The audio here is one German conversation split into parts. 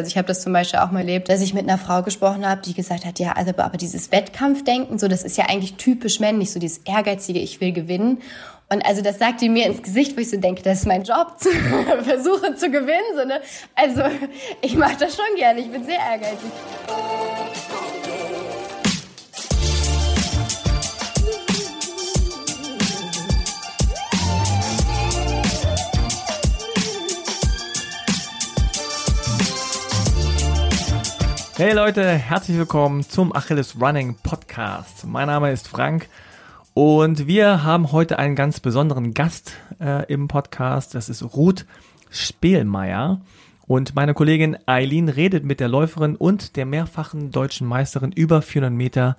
Also ich habe das zum Beispiel auch mal erlebt, dass ich mit einer Frau gesprochen habe, die gesagt hat, ja, also aber dieses Wettkampfdenken, so das ist ja eigentlich typisch männlich, so dieses ehrgeizige, ich will gewinnen. Und also das sagt die mir ins Gesicht, wo ich so denke, das ist mein Job, zu versuche zu gewinnen. So, ne? Also ich mache das schon gerne, ich bin sehr ehrgeizig. Hey Leute, herzlich willkommen zum Achilles Running Podcast. Mein Name ist Frank und wir haben heute einen ganz besonderen Gast äh, im Podcast. Das ist Ruth Spehlmeier. Und meine Kollegin Eileen redet mit der Läuferin und der mehrfachen deutschen Meisterin über 400 Meter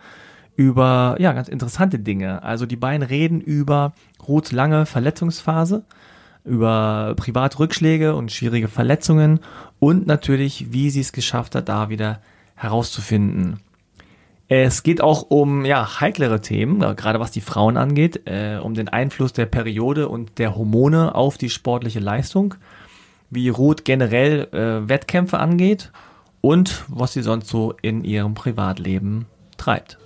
über ja ganz interessante Dinge. Also die beiden reden über Ruths lange Verletzungsphase, über Privatrückschläge und schwierige Verletzungen und natürlich, wie sie es geschafft hat, da wieder herauszufinden. Es geht auch um ja, heiklere Themen, äh, gerade was die Frauen angeht, äh, um den Einfluss der Periode und der Hormone auf die sportliche Leistung, wie Ruth generell äh, Wettkämpfe angeht und was sie sonst so in ihrem Privatleben treibt.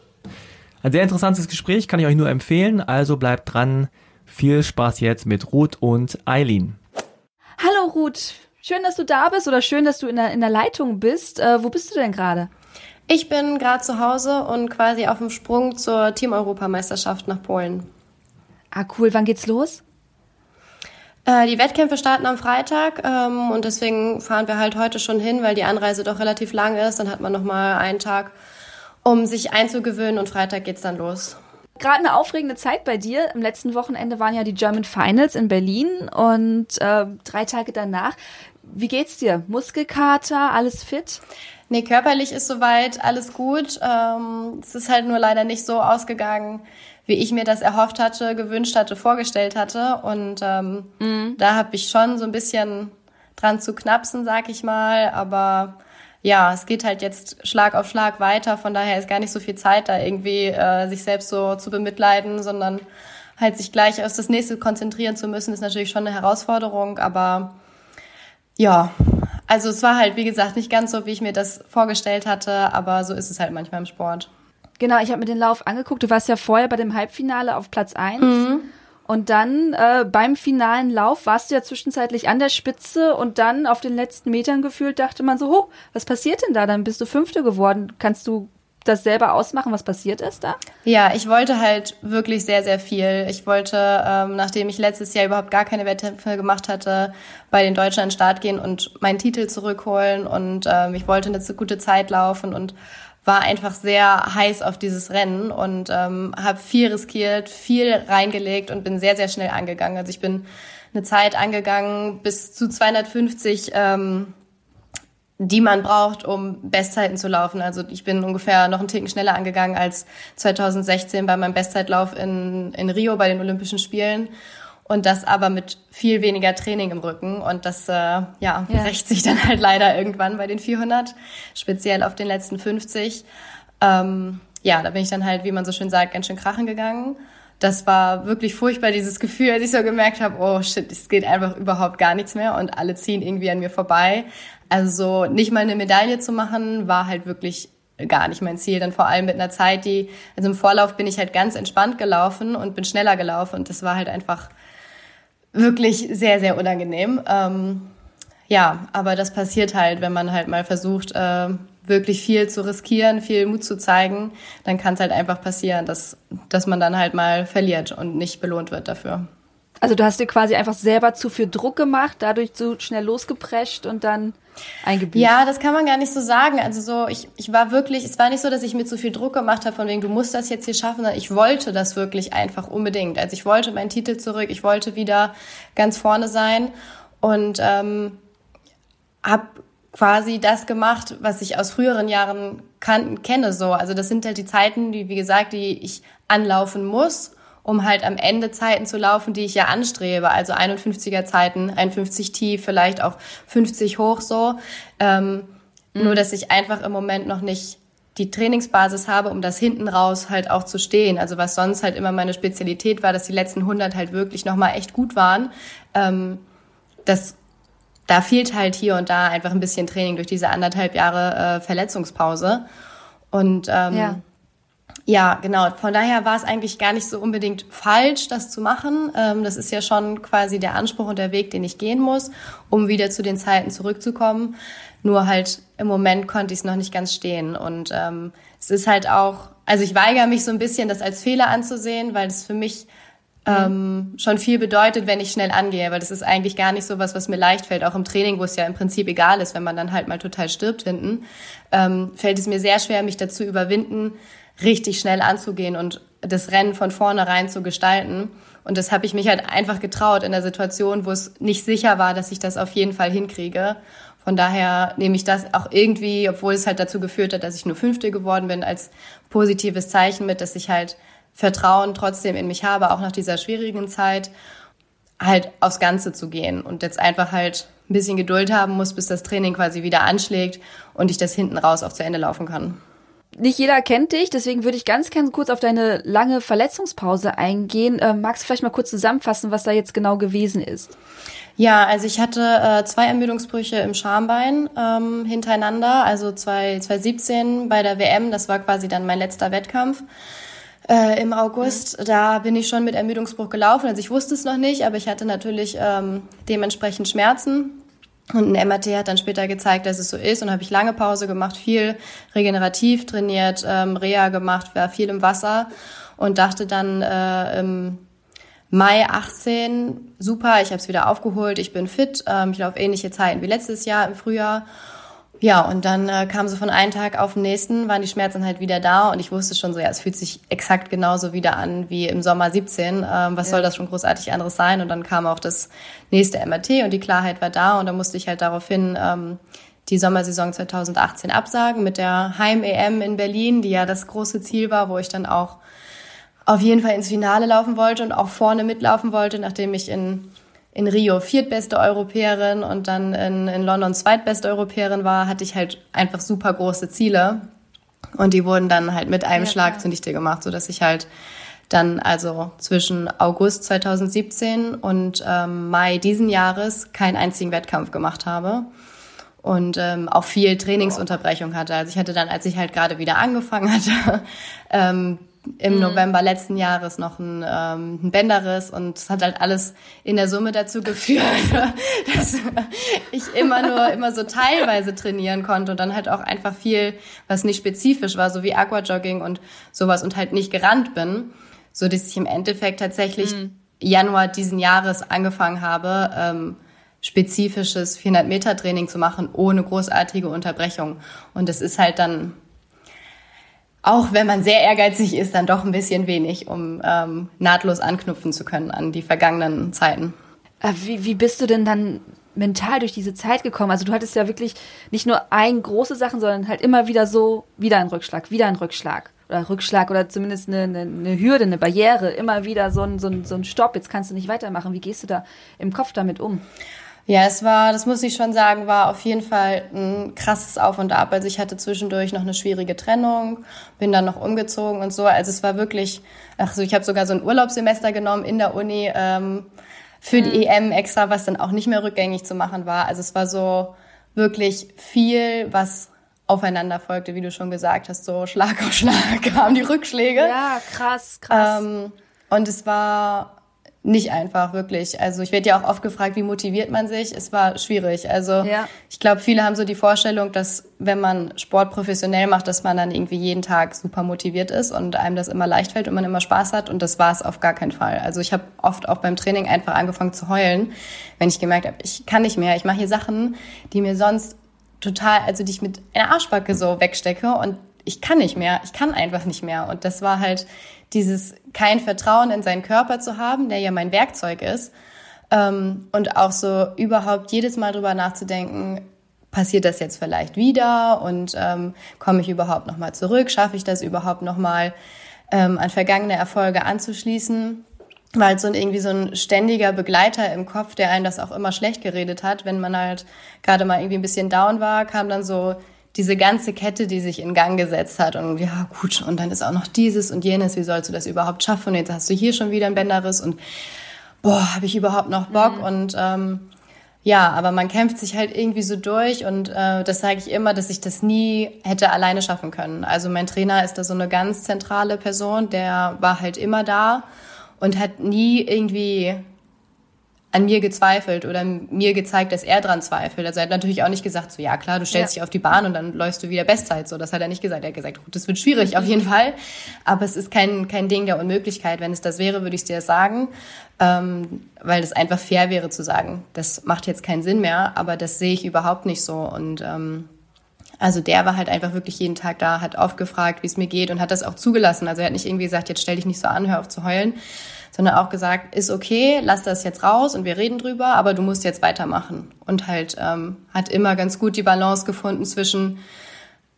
Ein sehr interessantes Gespräch, kann ich euch nur empfehlen, also bleibt dran. Viel Spaß jetzt mit Ruth und Eileen. Hallo Ruth, Schön, dass du da bist oder schön, dass du in der, in der Leitung bist. Äh, wo bist du denn gerade? Ich bin gerade zu Hause und quasi auf dem Sprung zur Team-Europameisterschaft nach Polen. Ah, cool. Wann geht's los? Äh, die Wettkämpfe starten am Freitag ähm, und deswegen fahren wir halt heute schon hin, weil die Anreise doch relativ lang ist. Dann hat man noch mal einen Tag, um sich einzugewöhnen und Freitag geht's dann los. Gerade eine aufregende Zeit bei dir. Am letzten Wochenende waren ja die German Finals in Berlin und äh, drei Tage danach wie geht's dir? Muskelkater, alles fit? Nee, körperlich ist soweit alles gut. Ähm, es ist halt nur leider nicht so ausgegangen, wie ich mir das erhofft hatte, gewünscht hatte, vorgestellt hatte. Und ähm, mhm. da habe ich schon so ein bisschen dran zu knapsen, sag ich mal. Aber ja, es geht halt jetzt Schlag auf Schlag weiter. Von daher ist gar nicht so viel Zeit, da irgendwie äh, sich selbst so zu bemitleiden, sondern halt sich gleich auf das nächste konzentrieren zu müssen, ist natürlich schon eine Herausforderung. Aber ja, also es war halt, wie gesagt, nicht ganz so, wie ich mir das vorgestellt hatte, aber so ist es halt manchmal im Sport. Genau, ich habe mir den Lauf angeguckt. Du warst ja vorher bei dem Halbfinale auf Platz 1. Mhm. Und dann äh, beim finalen Lauf warst du ja zwischenzeitlich an der Spitze und dann auf den letzten Metern gefühlt dachte man so, oh, was passiert denn da? Dann bist du Fünfte geworden. Kannst du das selber ausmachen, was passiert ist da? Ja, ich wollte halt wirklich sehr, sehr viel. Ich wollte, ähm, nachdem ich letztes Jahr überhaupt gar keine Wettkämpfe gemacht hatte, bei den Deutschen an den Start gehen und meinen Titel zurückholen. Und ähm, ich wollte eine gute Zeit laufen und war einfach sehr heiß auf dieses Rennen und ähm, habe viel riskiert, viel reingelegt und bin sehr, sehr schnell angegangen. Also ich bin eine Zeit angegangen bis zu 250 ähm, die man braucht, um Bestzeiten zu laufen. Also ich bin ungefähr noch einen Ticken schneller angegangen als 2016 bei meinem Bestzeitlauf in, in Rio bei den Olympischen Spielen. Und das aber mit viel weniger Training im Rücken. Und das äh, ja, ja. rächt sich dann halt leider irgendwann bei den 400, speziell auf den letzten 50. Ähm, ja, da bin ich dann halt, wie man so schön sagt, ganz schön krachen gegangen. Das war wirklich furchtbar, dieses Gefühl, als ich so gemerkt habe, oh shit, es geht einfach überhaupt gar nichts mehr und alle ziehen irgendwie an mir vorbei. Also so nicht mal eine Medaille zu machen, war halt wirklich gar nicht mein Ziel. Dann vor allem mit einer Zeit, die, also im Vorlauf bin ich halt ganz entspannt gelaufen und bin schneller gelaufen und das war halt einfach wirklich sehr, sehr unangenehm. Ähm, ja, aber das passiert halt, wenn man halt mal versucht, äh, wirklich viel zu riskieren, viel Mut zu zeigen, dann kann es halt einfach passieren, dass, dass man dann halt mal verliert und nicht belohnt wird dafür. Also du hast dir quasi einfach selber zu viel Druck gemacht, dadurch zu schnell losgeprescht und dann eingebüßt. Ja, das kann man gar nicht so sagen. Also so, ich, ich war wirklich, es war nicht so, dass ich mir zu viel Druck gemacht habe, von wegen, du musst das jetzt hier schaffen, sondern ich wollte das wirklich einfach unbedingt. Also ich wollte meinen Titel zurück, ich wollte wieder ganz vorne sein und ähm, habe quasi das gemacht, was ich aus früheren Jahren kann, kenne. So, also das sind halt die Zeiten, die wie gesagt, die ich anlaufen muss um halt am Ende Zeiten zu laufen, die ich ja anstrebe. Also 51er Zeiten, 51 tief, vielleicht auch 50 hoch so. Ähm, mhm. Nur, dass ich einfach im Moment noch nicht die Trainingsbasis habe, um das hinten raus halt auch zu stehen. Also was sonst halt immer meine Spezialität war, dass die letzten 100 halt wirklich nochmal echt gut waren. Ähm, das da fehlt halt hier und da einfach ein bisschen Training durch diese anderthalb Jahre äh, Verletzungspause. Und ähm, ja. Ja, genau. Von daher war es eigentlich gar nicht so unbedingt falsch, das zu machen. Ähm, das ist ja schon quasi der Anspruch und der Weg, den ich gehen muss, um wieder zu den Zeiten zurückzukommen. Nur halt im Moment konnte ich es noch nicht ganz stehen. Und ähm, es ist halt auch, also ich weigere mich so ein bisschen, das als Fehler anzusehen, weil es für mich ähm, schon viel bedeutet, wenn ich schnell angehe, weil das ist eigentlich gar nicht so was, was mir leicht fällt, auch im Training, wo es ja im Prinzip egal ist, wenn man dann halt mal total stirbt hinten, ähm, fällt es mir sehr schwer, mich dazu überwinden, richtig schnell anzugehen und das Rennen von vornherein zu gestalten. Und das habe ich mich halt einfach getraut in der Situation, wo es nicht sicher war, dass ich das auf jeden Fall hinkriege. Von daher nehme ich das auch irgendwie, obwohl es halt dazu geführt hat, dass ich nur Fünfte geworden bin, als positives Zeichen mit, dass ich halt Vertrauen trotzdem in mich habe, auch nach dieser schwierigen Zeit, halt aufs Ganze zu gehen und jetzt einfach halt ein bisschen Geduld haben muss, bis das Training quasi wieder anschlägt und ich das hinten raus auch zu Ende laufen kann. Nicht jeder kennt dich, deswegen würde ich ganz, ganz kurz auf deine lange Verletzungspause eingehen. Äh, magst du vielleicht mal kurz zusammenfassen, was da jetzt genau gewesen ist? Ja, also ich hatte äh, zwei Ermüdungsbrüche im Schambein ähm, hintereinander, also zwei, 2017 bei der WM, das war quasi dann mein letzter Wettkampf äh, im August. Mhm. Da bin ich schon mit Ermüdungsbruch gelaufen. Also ich wusste es noch nicht, aber ich hatte natürlich ähm, dementsprechend Schmerzen. Und ein MRT hat dann später gezeigt, dass es so ist. Und habe ich lange Pause gemacht, viel regenerativ trainiert, ähm, Reha gemacht, war viel im Wasser und dachte dann äh, im Mai 18, super, ich habe es wieder aufgeholt, ich bin fit, ähm, ich laufe ähnliche Zeiten wie letztes Jahr im Frühjahr ja, und dann äh, kam so von einem Tag auf den nächsten, waren die Schmerzen halt wieder da und ich wusste schon so, ja, es fühlt sich exakt genauso wieder an wie im Sommer 17. Ähm, was ja. soll das schon großartig anderes sein? Und dann kam auch das nächste MRT und die Klarheit war da und dann musste ich halt daraufhin ähm, die Sommersaison 2018 absagen mit der Heim-EM in Berlin, die ja das große Ziel war, wo ich dann auch auf jeden Fall ins Finale laufen wollte und auch vorne mitlaufen wollte, nachdem ich in in Rio viertbeste Europäerin und dann in, in London zweitbeste Europäerin war, hatte ich halt einfach super große Ziele. Und die wurden dann halt mit einem ja, Schlag zunichte gemacht, so dass ich halt dann also zwischen August 2017 und ähm, Mai diesen Jahres keinen einzigen Wettkampf gemacht habe und ähm, auch viel Trainingsunterbrechung hatte. Also ich hatte dann, als ich halt gerade wieder angefangen hatte, ähm, im mhm. November letzten Jahres noch ein, ähm, ein Bänderriss und es hat halt alles in der Summe dazu geführt, dass ich immer nur immer so teilweise trainieren konnte und dann halt auch einfach viel, was nicht spezifisch war, so wie Aquajogging und sowas und halt nicht gerannt bin, so dass ich im Endeffekt tatsächlich mhm. Januar diesen Jahres angefangen habe, ähm, spezifisches 400 Meter Training zu machen ohne großartige Unterbrechung und das ist halt dann auch wenn man sehr ehrgeizig ist, dann doch ein bisschen wenig, um ähm, nahtlos anknüpfen zu können an die vergangenen Zeiten. Äh, wie, wie bist du denn dann mental durch diese Zeit gekommen? Also du hattest ja wirklich nicht nur ein große Sachen, sondern halt immer wieder so, wieder ein Rückschlag, wieder ein Rückschlag. Oder Rückschlag oder zumindest eine, eine, eine Hürde, eine Barriere, immer wieder so ein, so, ein, so ein Stopp, jetzt kannst du nicht weitermachen. Wie gehst du da im Kopf damit um? Ja, es war, das muss ich schon sagen, war auf jeden Fall ein krasses Auf und Ab. Also ich hatte zwischendurch noch eine schwierige Trennung, bin dann noch umgezogen und so. Also es war wirklich, ach so, ich habe sogar so ein Urlaubssemester genommen in der Uni ähm, für die mhm. EM extra, was dann auch nicht mehr rückgängig zu machen war. Also es war so wirklich viel, was aufeinander folgte, wie du schon gesagt hast, so Schlag auf Schlag kamen die Rückschläge. Ja, krass, krass. Ähm, und es war nicht einfach, wirklich. Also ich werde ja auch oft gefragt, wie motiviert man sich. Es war schwierig. Also ja. ich glaube, viele haben so die Vorstellung, dass wenn man Sport professionell macht, dass man dann irgendwie jeden Tag super motiviert ist und einem das immer leicht fällt und man immer Spaß hat. Und das war es auf gar keinen Fall. Also ich habe oft auch beim Training einfach angefangen zu heulen, wenn ich gemerkt habe, ich kann nicht mehr. Ich mache hier Sachen, die mir sonst total, also die ich mit einer Arschbacke so wegstecke und ich kann nicht mehr. Ich kann einfach nicht mehr. Und das war halt dieses kein Vertrauen in seinen Körper zu haben, der ja mein Werkzeug ist. Ähm, und auch so überhaupt jedes Mal drüber nachzudenken, passiert das jetzt vielleicht wieder und ähm, komme ich überhaupt nochmal zurück? Schaffe ich das überhaupt nochmal ähm, an vergangene Erfolge anzuschließen? Weil so ein, irgendwie so ein ständiger Begleiter im Kopf, der einen das auch immer schlecht geredet hat, wenn man halt gerade mal irgendwie ein bisschen down war, kam dann so diese ganze Kette, die sich in Gang gesetzt hat und ja gut, und dann ist auch noch dieses und jenes, wie sollst du das überhaupt schaffen? Und jetzt hast du hier schon wieder einen Bänderriss und boah, habe ich überhaupt noch Bock? Mhm. Und ähm, ja, aber man kämpft sich halt irgendwie so durch und äh, das sage ich immer, dass ich das nie hätte alleine schaffen können. Also mein Trainer ist da so eine ganz zentrale Person, der war halt immer da und hat nie irgendwie an mir gezweifelt oder mir gezeigt, dass er dran zweifelt. Also er hat natürlich auch nicht gesagt, so ja klar, du stellst ja. dich auf die Bahn und dann läufst du wieder Bestzeit. So, das hat er nicht gesagt. Er hat gesagt, gut, das wird schwierig auf jeden Fall. Aber es ist kein, kein Ding der Unmöglichkeit. Wenn es das wäre, würde ich dir das sagen. Ähm, weil das einfach fair wäre zu sagen, das macht jetzt keinen Sinn mehr, aber das sehe ich überhaupt nicht so. Und ähm, also der war halt einfach wirklich jeden Tag da, hat aufgefragt, wie es mir geht und hat das auch zugelassen. Also er hat nicht irgendwie gesagt, jetzt stell dich nicht so an, hör auf zu heulen, sondern auch gesagt, ist okay, lass das jetzt raus und wir reden drüber, aber du musst jetzt weitermachen. Und halt ähm, hat immer ganz gut die Balance gefunden zwischen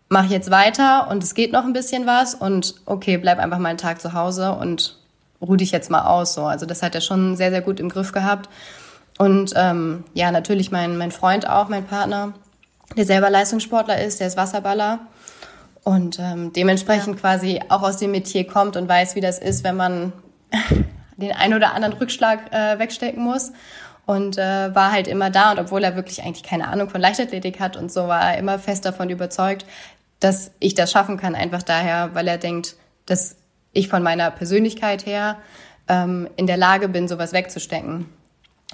mach jetzt weiter und es geht noch ein bisschen was und okay, bleib einfach mal einen Tag zu Hause und ruh dich jetzt mal aus. So. Also das hat er schon sehr, sehr gut im Griff gehabt. Und ähm, ja, natürlich mein, mein Freund auch, mein Partner, der selber Leistungssportler ist, der ist Wasserballer und ähm, dementsprechend ja. quasi auch aus dem Metier kommt und weiß, wie das ist, wenn man den ein oder anderen Rückschlag äh, wegstecken muss und äh, war halt immer da. Und obwohl er wirklich eigentlich keine Ahnung von Leichtathletik hat und so, war er immer fest davon überzeugt, dass ich das schaffen kann. Einfach daher, weil er denkt, dass ich von meiner Persönlichkeit her ähm, in der Lage bin, sowas wegzustecken.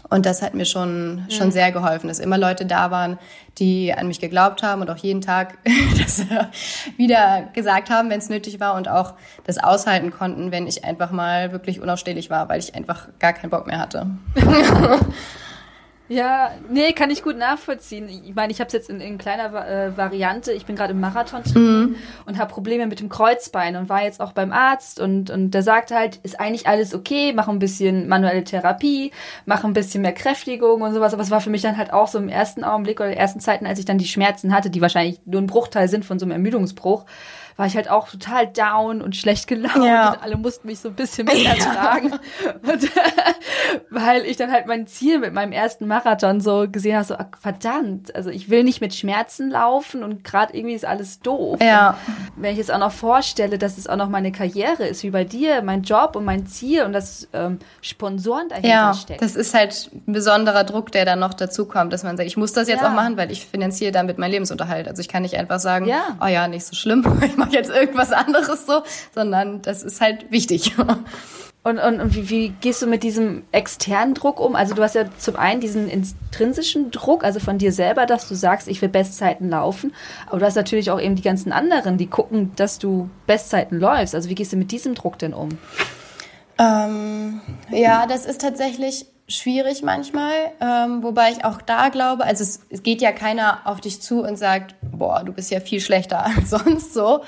Und das hat mir schon, schon sehr geholfen, dass immer Leute da waren, die an mich geglaubt haben und auch jeden Tag das äh, wieder gesagt haben, wenn es nötig war und auch das aushalten konnten, wenn ich einfach mal wirklich unausstehlich war, weil ich einfach gar keinen Bock mehr hatte. Ja, nee, kann ich gut nachvollziehen. Ich meine, ich habe es jetzt in, in kleiner äh, Variante. Ich bin gerade im Marathon mhm. und habe Probleme mit dem Kreuzbein und war jetzt auch beim Arzt und und der sagte halt, ist eigentlich alles okay, mach ein bisschen manuelle Therapie, mach ein bisschen mehr Kräftigung und sowas. Aber es war für mich dann halt auch so im ersten Augenblick oder ersten Zeiten, als ich dann die Schmerzen hatte, die wahrscheinlich nur ein Bruchteil sind von so einem Ermüdungsbruch war ich halt auch total down und schlecht gelaunt ja. und alle mussten mich so ein bisschen ertragen. Ja. Und, weil ich dann halt mein Ziel mit meinem ersten Marathon so gesehen habe, so ach, verdammt, also ich will nicht mit Schmerzen laufen und gerade irgendwie ist alles doof. Ja. wenn ich jetzt auch noch vorstelle, dass es auch noch meine Karriere ist, wie bei dir, mein Job und mein Ziel und dass ähm, Sponsoren dahinter ja, stecken. Das ist halt ein besonderer Druck, der dann noch dazu kommt, dass man sagt, ich muss das jetzt ja. auch machen, weil ich finanziere damit meinen Lebensunterhalt. Also ich kann nicht einfach sagen, ja. oh ja, nicht so schlimm, ich mache jetzt irgendwas anderes so, sondern das ist halt wichtig. Und, und, und wie, wie gehst du mit diesem externen Druck um? Also du hast ja zum einen diesen intrinsischen Druck, also von dir selber, dass du sagst, ich will Bestzeiten laufen. Aber du hast natürlich auch eben die ganzen anderen, die gucken, dass du Bestzeiten läufst. Also wie gehst du mit diesem Druck denn um? Ähm, ja, das ist tatsächlich schwierig manchmal, ähm, wobei ich auch da glaube, also es, es geht ja keiner auf dich zu und sagt, boah, du bist ja viel schlechter als sonst so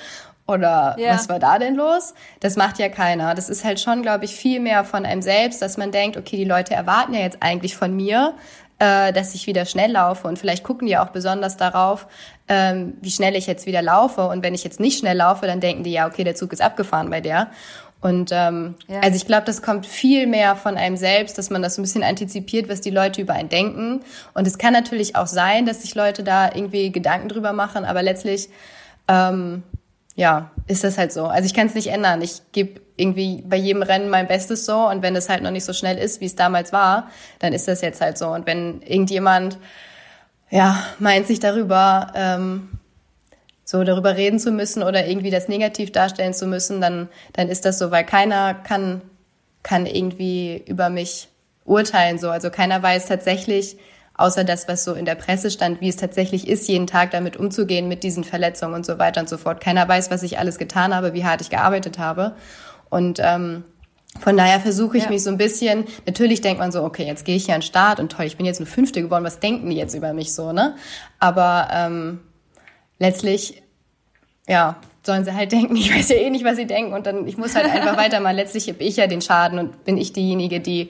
oder ja. was war da denn los? Das macht ja keiner. Das ist halt schon, glaube ich, viel mehr von einem selbst, dass man denkt, okay, die Leute erwarten ja jetzt eigentlich von mir, äh, dass ich wieder schnell laufe und vielleicht gucken die auch besonders darauf, ähm, wie schnell ich jetzt wieder laufe. Und wenn ich jetzt nicht schnell laufe, dann denken die ja, okay, der Zug ist abgefahren bei der. Und ähm, ja. also ich glaube, das kommt viel mehr von einem selbst, dass man das so ein bisschen antizipiert, was die Leute über einen denken. Und es kann natürlich auch sein, dass sich Leute da irgendwie Gedanken drüber machen, aber letztlich ähm, ja, ist das halt so. Also ich kann es nicht ändern. Ich gebe irgendwie bei jedem Rennen mein Bestes so und wenn es halt noch nicht so schnell ist, wie es damals war, dann ist das jetzt halt so. Und wenn irgendjemand ja meint sich darüber ähm, so darüber reden zu müssen oder irgendwie das negativ darstellen zu müssen, dann dann ist das so, weil keiner kann kann irgendwie über mich urteilen so. Also keiner weiß tatsächlich außer das, was so in der Presse stand, wie es tatsächlich ist, jeden Tag damit umzugehen, mit diesen Verletzungen und so weiter und so fort. Keiner weiß, was ich alles getan habe, wie hart ich gearbeitet habe. Und ähm, von daher versuche ich ja. mich so ein bisschen, natürlich denkt man so, okay, jetzt gehe ich hier an den Start und toll, ich bin jetzt eine Fünfte geworden, was denken die jetzt über mich so, ne? Aber ähm, letztlich, ja, sollen sie halt denken, ich weiß ja eh nicht, was sie denken und dann, ich muss halt einfach weitermachen. Letztlich habe ich ja den Schaden und bin ich diejenige, die,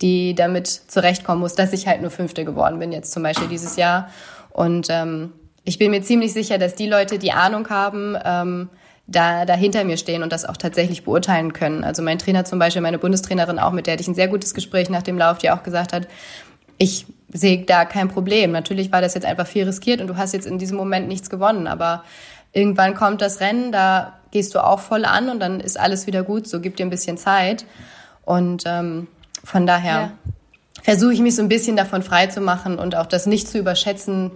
die damit zurechtkommen muss, dass ich halt nur Fünfte geworden bin jetzt zum Beispiel dieses Jahr. Und ähm, ich bin mir ziemlich sicher, dass die Leute, die Ahnung haben, ähm, da, da hinter mir stehen und das auch tatsächlich beurteilen können. Also mein Trainer zum Beispiel, meine Bundestrainerin auch, mit der hatte ich ein sehr gutes Gespräch nach dem Lauf, die auch gesagt hat, ich sehe da kein Problem. Natürlich war das jetzt einfach viel riskiert und du hast jetzt in diesem Moment nichts gewonnen, aber irgendwann kommt das Rennen, da gehst du auch voll an und dann ist alles wieder gut, so gib dir ein bisschen Zeit. Und ähm, von daher, versuche ich mich so ein bisschen davon frei zu machen und auch das nicht zu überschätzen,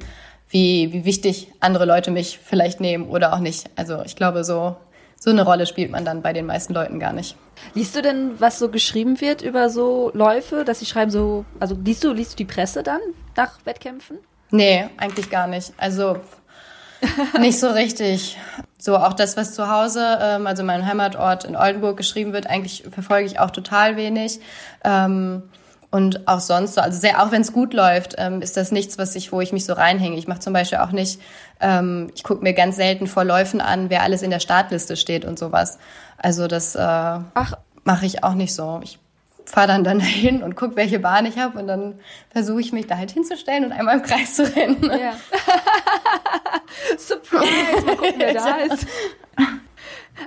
wie, wie wichtig andere Leute mich vielleicht nehmen oder auch nicht. Also ich glaube, so, so eine Rolle spielt man dann bei den meisten Leuten gar nicht. Liest du denn, was so geschrieben wird über so Läufe, dass sie schreiben so, also liest du, liest du die Presse dann nach Wettkämpfen? Nee, eigentlich gar nicht. Also nicht so richtig. So auch das, was zu Hause, ähm, also mein Heimatort in Oldenburg geschrieben wird, eigentlich verfolge ich auch total wenig. Ähm, und auch sonst so, also sehr, auch wenn es gut läuft, ähm, ist das nichts, was ich, wo ich mich so reinhänge. Ich mache zum Beispiel auch nicht, ähm, ich gucke mir ganz selten vor Läufen an, wer alles in der Startliste steht und sowas. Also das äh, mache ich auch nicht so. Ich fahre dann dann dahin und gucke, welche Bahn ich habe und dann versuche ich mich da halt hinzustellen und einmal im Kreis zu rennen. Ja. Surprise, mal gucken, wer da ist.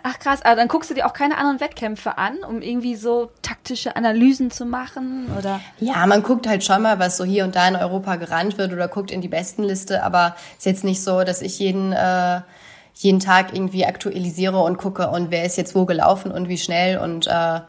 Ach krass, aber dann guckst du dir auch keine anderen Wettkämpfe an, um irgendwie so taktische Analysen zu machen, oder? Ja, man guckt halt schon mal, was so hier und da in Europa gerannt wird oder guckt in die Bestenliste, aber ist jetzt nicht so, dass ich jeden äh, jeden Tag irgendwie aktualisiere und gucke und wer ist jetzt wo gelaufen und wie schnell und äh,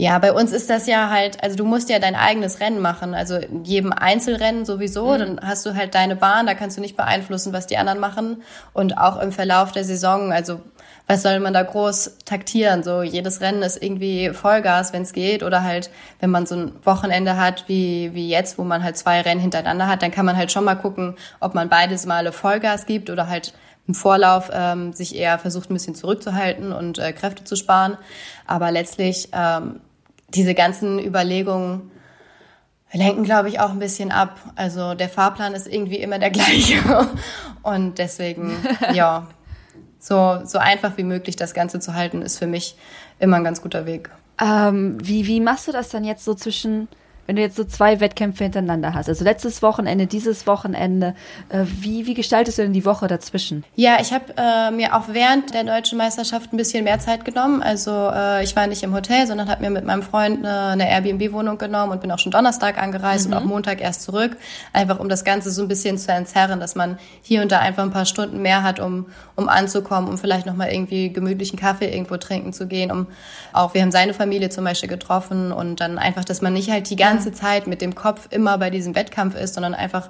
ja, bei uns ist das ja halt, also du musst ja dein eigenes Rennen machen. Also in jedem Einzelrennen sowieso, mhm. dann hast du halt deine Bahn, da kannst du nicht beeinflussen, was die anderen machen. Und auch im Verlauf der Saison, also was soll man da groß taktieren? So jedes Rennen ist irgendwie Vollgas, wenn es geht. Oder halt, wenn man so ein Wochenende hat wie, wie jetzt, wo man halt zwei Rennen hintereinander hat, dann kann man halt schon mal gucken, ob man beides Male Vollgas gibt oder halt im Vorlauf ähm, sich eher versucht, ein bisschen zurückzuhalten und äh, Kräfte zu sparen. Aber letztlich ähm, diese ganzen Überlegungen lenken, glaube ich, auch ein bisschen ab. Also der Fahrplan ist irgendwie immer der gleiche. Und deswegen, ja, so, so einfach wie möglich das Ganze zu halten, ist für mich immer ein ganz guter Weg. Ähm, wie, wie machst du das dann jetzt so zwischen wenn du jetzt so zwei Wettkämpfe hintereinander hast, also letztes Wochenende, dieses Wochenende, äh, wie, wie gestaltest du denn die Woche dazwischen? Ja, ich habe äh, mir auch während der deutschen Meisterschaft ein bisschen mehr Zeit genommen. Also äh, ich war nicht im Hotel, sondern habe mir mit meinem Freund eine, eine Airbnb-Wohnung genommen und bin auch schon Donnerstag angereist mhm. und auch Montag erst zurück, einfach um das Ganze so ein bisschen zu entzerren, dass man hier und da einfach ein paar Stunden mehr hat, um, um anzukommen, um vielleicht nochmal irgendwie gemütlichen Kaffee irgendwo trinken zu gehen, um auch, wir haben seine Familie zum Beispiel getroffen und dann einfach, dass man nicht halt die ganze ganze Zeit mit dem Kopf immer bei diesem Wettkampf ist, sondern einfach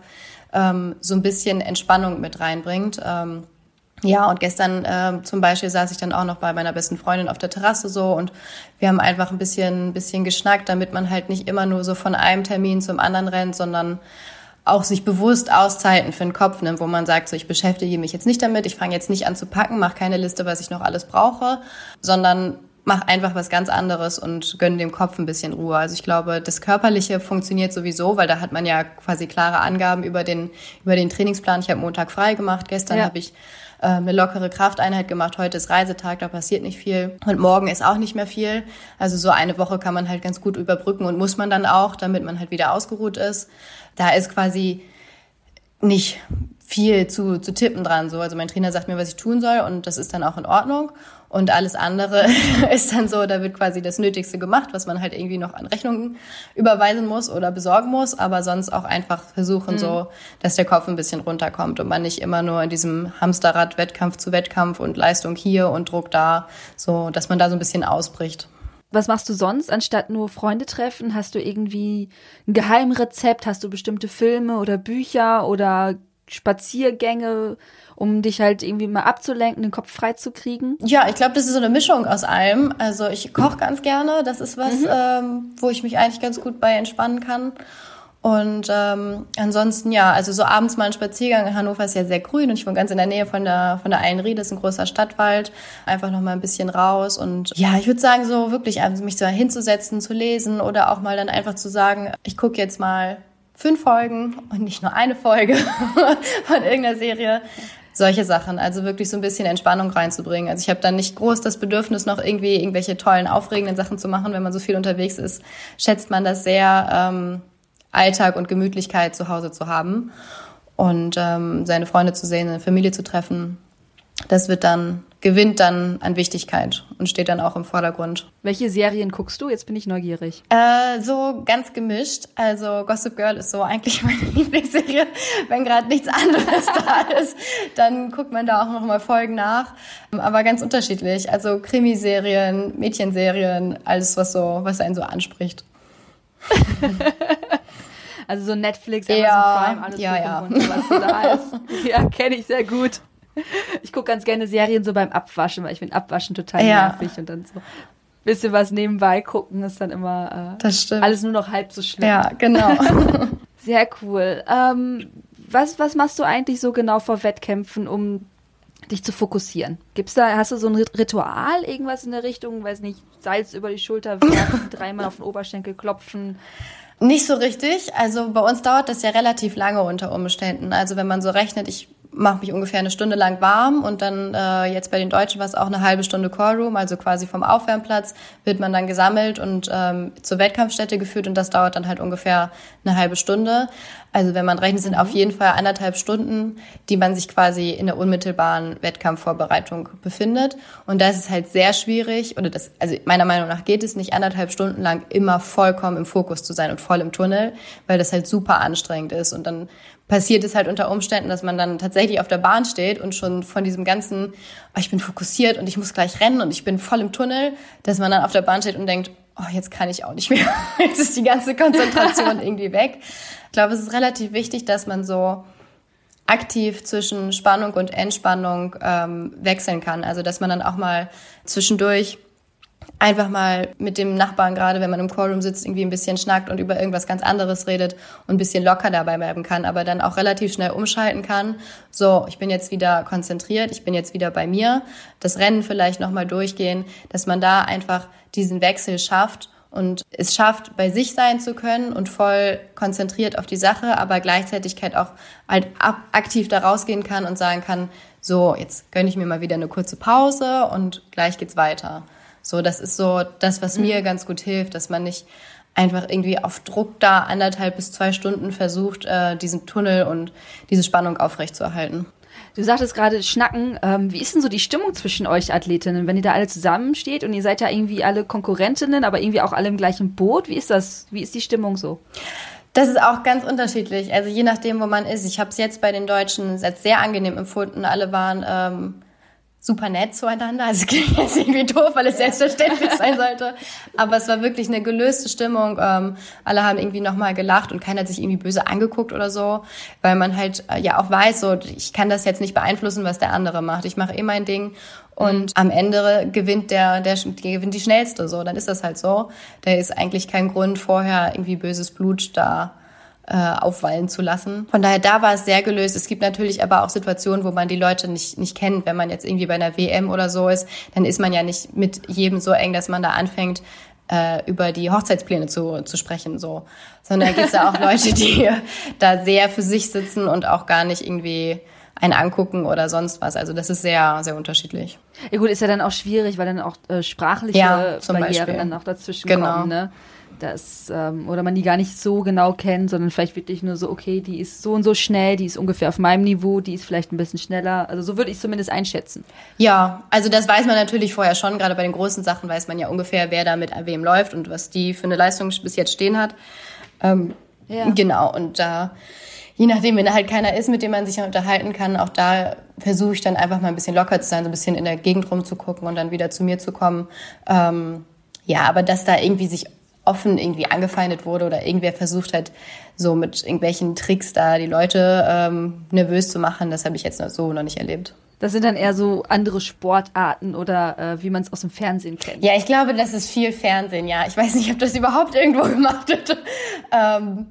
ähm, so ein bisschen Entspannung mit reinbringt. Ähm, ja, und gestern äh, zum Beispiel saß ich dann auch noch bei meiner besten Freundin auf der Terrasse so und wir haben einfach ein bisschen, bisschen geschnackt, damit man halt nicht immer nur so von einem Termin zum anderen rennt, sondern auch sich bewusst Auszeiten für den Kopf nimmt, wo man sagt, so ich beschäftige mich jetzt nicht damit, ich fange jetzt nicht an zu packen, mache keine Liste, was ich noch alles brauche, sondern mach einfach was ganz anderes und gönn dem Kopf ein bisschen Ruhe. Also ich glaube, das Körperliche funktioniert sowieso, weil da hat man ja quasi klare Angaben über den, über den Trainingsplan. Ich habe Montag frei gemacht, gestern ja. habe ich äh, eine lockere Krafteinheit gemacht, heute ist Reisetag, da passiert nicht viel und morgen ist auch nicht mehr viel. Also so eine Woche kann man halt ganz gut überbrücken und muss man dann auch, damit man halt wieder ausgeruht ist. Da ist quasi nicht viel zu, zu tippen dran. So. Also mein Trainer sagt mir, was ich tun soll und das ist dann auch in Ordnung. Und alles andere ist dann so, da wird quasi das Nötigste gemacht, was man halt irgendwie noch an Rechnungen überweisen muss oder besorgen muss, aber sonst auch einfach versuchen, mhm. so, dass der Kopf ein bisschen runterkommt und man nicht immer nur in diesem Hamsterrad Wettkampf zu Wettkampf und Leistung hier und Druck da, so, dass man da so ein bisschen ausbricht. Was machst du sonst, anstatt nur Freunde treffen? Hast du irgendwie ein Geheimrezept? Hast du bestimmte Filme oder Bücher oder Spaziergänge, um dich halt irgendwie mal abzulenken, den Kopf frei zu kriegen? Ja, ich glaube, das ist so eine Mischung aus allem. Also ich koche ganz gerne. Das ist was, mhm. ähm, wo ich mich eigentlich ganz gut bei entspannen kann. Und ähm, ansonsten ja, also so abends mal ein Spaziergang. Hannover ist ja sehr grün und ich wohne ganz in der Nähe von der von der Einried, das ist ein großer Stadtwald. Einfach noch mal ein bisschen raus und ja, ich würde sagen so wirklich, mich so hinzusetzen, zu lesen oder auch mal dann einfach zu sagen, ich gucke jetzt mal fünf Folgen und nicht nur eine Folge von irgendeiner Serie. Solche Sachen, also wirklich so ein bisschen Entspannung reinzubringen. Also ich habe dann nicht groß das Bedürfnis, noch irgendwie irgendwelche tollen, aufregenden Sachen zu machen. Wenn man so viel unterwegs ist, schätzt man das sehr, ähm, Alltag und Gemütlichkeit zu Hause zu haben und ähm, seine Freunde zu sehen, eine Familie zu treffen. Das wird dann gewinnt dann an Wichtigkeit und steht dann auch im Vordergrund. Welche Serien guckst du? Jetzt bin ich neugierig. Äh, so ganz gemischt. Also Gossip Girl ist so eigentlich meine Lieblingsserie. Wenn gerade nichts anderes da ist, dann guckt man da auch noch mal Folgen nach. Aber ganz unterschiedlich. Also Krimiserien, Mädchenserien, alles was so, was einen so anspricht. Also so Netflix, Ja, Amazon Prime, alles ja, ja. und runter, was da ist. Ja, kenne ich sehr gut. Ich gucke ganz gerne Serien so beim Abwaschen, weil ich finde Abwaschen total Ja. nervig und dann so bisschen was nebenbei gucken ist dann immer äh, alles nur noch halb so schlimm. Ja, genau. Sehr cool. Ähm, was, was machst du eigentlich so genau vor Wettkämpfen, um dich zu fokussieren? Gibt's da, hast du so ein Rit- Ritual, irgendwas in der Richtung, weiß nicht, Salz über die Schulter werfen, dreimal auf den Oberschenkel klopfen? Nicht so richtig. Also bei uns dauert das ja relativ lange unter Umständen. Also wenn man so rechnet, ich mache mich ungefähr eine Stunde lang warm und dann äh, jetzt bei den Deutschen war es auch eine halbe Stunde Callroom, also quasi vom Aufwärmplatz wird man dann gesammelt und ähm, zur Wettkampfstätte geführt und das dauert dann halt ungefähr eine halbe Stunde. Also wenn man rechnet, sind auf jeden Fall anderthalb Stunden, die man sich quasi in der unmittelbaren Wettkampfvorbereitung befindet. Und da ist es halt sehr schwierig, oder das, also meiner Meinung nach geht es nicht, anderthalb Stunden lang immer vollkommen im Fokus zu sein und voll im Tunnel, weil das halt super anstrengend ist. Und dann passiert es halt unter Umständen, dass man dann tatsächlich auf der Bahn steht und schon von diesem ganzen, oh, ich bin fokussiert und ich muss gleich rennen und ich bin voll im Tunnel, dass man dann auf der Bahn steht und denkt, oh, jetzt kann ich auch nicht mehr. Jetzt ist die ganze Konzentration irgendwie weg. Ich glaube, es ist relativ wichtig, dass man so aktiv zwischen Spannung und Entspannung ähm, wechseln kann. Also dass man dann auch mal zwischendurch einfach mal mit dem Nachbarn, gerade wenn man im Callroom sitzt, irgendwie ein bisschen schnackt und über irgendwas ganz anderes redet und ein bisschen locker dabei bleiben kann, aber dann auch relativ schnell umschalten kann. So, ich bin jetzt wieder konzentriert, ich bin jetzt wieder bei mir. Das Rennen vielleicht nochmal durchgehen, dass man da einfach diesen Wechsel schafft und es schafft, bei sich sein zu können und voll konzentriert auf die Sache, aber gleichzeitig auch halt aktiv da rausgehen kann und sagen kann, so, jetzt gönne ich mir mal wieder eine kurze Pause und gleich geht's weiter. So, das ist so das, was mir ganz gut hilft, dass man nicht einfach irgendwie auf Druck da anderthalb bis zwei Stunden versucht, äh, diesen Tunnel und diese Spannung aufrechtzuerhalten. Du sagtest gerade Schnacken. Ähm, wie ist denn so die Stimmung zwischen euch Athletinnen, wenn ihr da alle zusammensteht und ihr seid ja irgendwie alle Konkurrentinnen, aber irgendwie auch alle im gleichen Boot? Wie ist das? Wie ist die Stimmung so? Das ist auch ganz unterschiedlich. Also je nachdem, wo man ist. Ich habe es jetzt bei den Deutschen als sehr angenehm empfunden. Alle waren ähm, super nett zueinander. Also es klingt jetzt irgendwie doof, weil es selbstverständlich sein sollte. Aber es war wirklich eine gelöste Stimmung. Ähm, alle haben irgendwie nochmal gelacht und keiner hat sich irgendwie böse angeguckt oder so. Weil man halt äh, ja auch weiß, so ich kann das jetzt nicht beeinflussen, was der andere macht. Ich mache eh mein Ding. Und am Ende gewinnt der, der gewinnt die schnellste. So, dann ist das halt so. Da ist eigentlich kein Grund, vorher irgendwie böses Blut da äh, aufwallen zu lassen. Von daher, da war es sehr gelöst. Es gibt natürlich aber auch Situationen, wo man die Leute nicht, nicht kennt. Wenn man jetzt irgendwie bei einer WM oder so ist, dann ist man ja nicht mit jedem so eng, dass man da anfängt, äh, über die Hochzeitspläne zu, zu sprechen, so. Sondern da gibt es ja auch Leute, die da sehr für sich sitzen und auch gar nicht irgendwie einen angucken oder sonst was. Also das ist sehr, sehr unterschiedlich. Ja gut, ist ja dann auch schwierig, weil dann auch äh, sprachliche Ja, zum Barrieren Beispiel. dann auch dazwischen Genau. kommen, ne? Das, ähm, oder man die gar nicht so genau kennt, sondern vielleicht wirklich nur so, okay, die ist so und so schnell, die ist ungefähr auf meinem Niveau, die ist vielleicht ein bisschen schneller. Also so würde ich es zumindest einschätzen. Ja, also das weiß man natürlich vorher schon. Gerade bei den großen Sachen weiß man ja ungefähr, wer da mit wem läuft und was die für eine Leistung bis jetzt stehen hat. Ähm, Ja. Genau, und da, je nachdem, wenn da halt keiner ist, mit dem man sich unterhalten kann, auch da versuche ich dann einfach mal ein bisschen locker zu sein, so ein bisschen in der Gegend rumzugucken und dann wieder zu mir zu kommen. Ähm, ja, aber dass da irgendwie sich offen irgendwie angefeindet wurde oder irgendwer versucht hat, so mit irgendwelchen Tricks da die Leute ähm, nervös zu machen, das habe ich jetzt noch so noch nicht erlebt. Das sind dann eher so andere Sportarten oder äh, wie man es aus dem Fernsehen kennt. Ja, ich glaube, das ist viel Fernsehen, ja. Ich weiß nicht, ob das überhaupt irgendwo gemacht wird. ähm,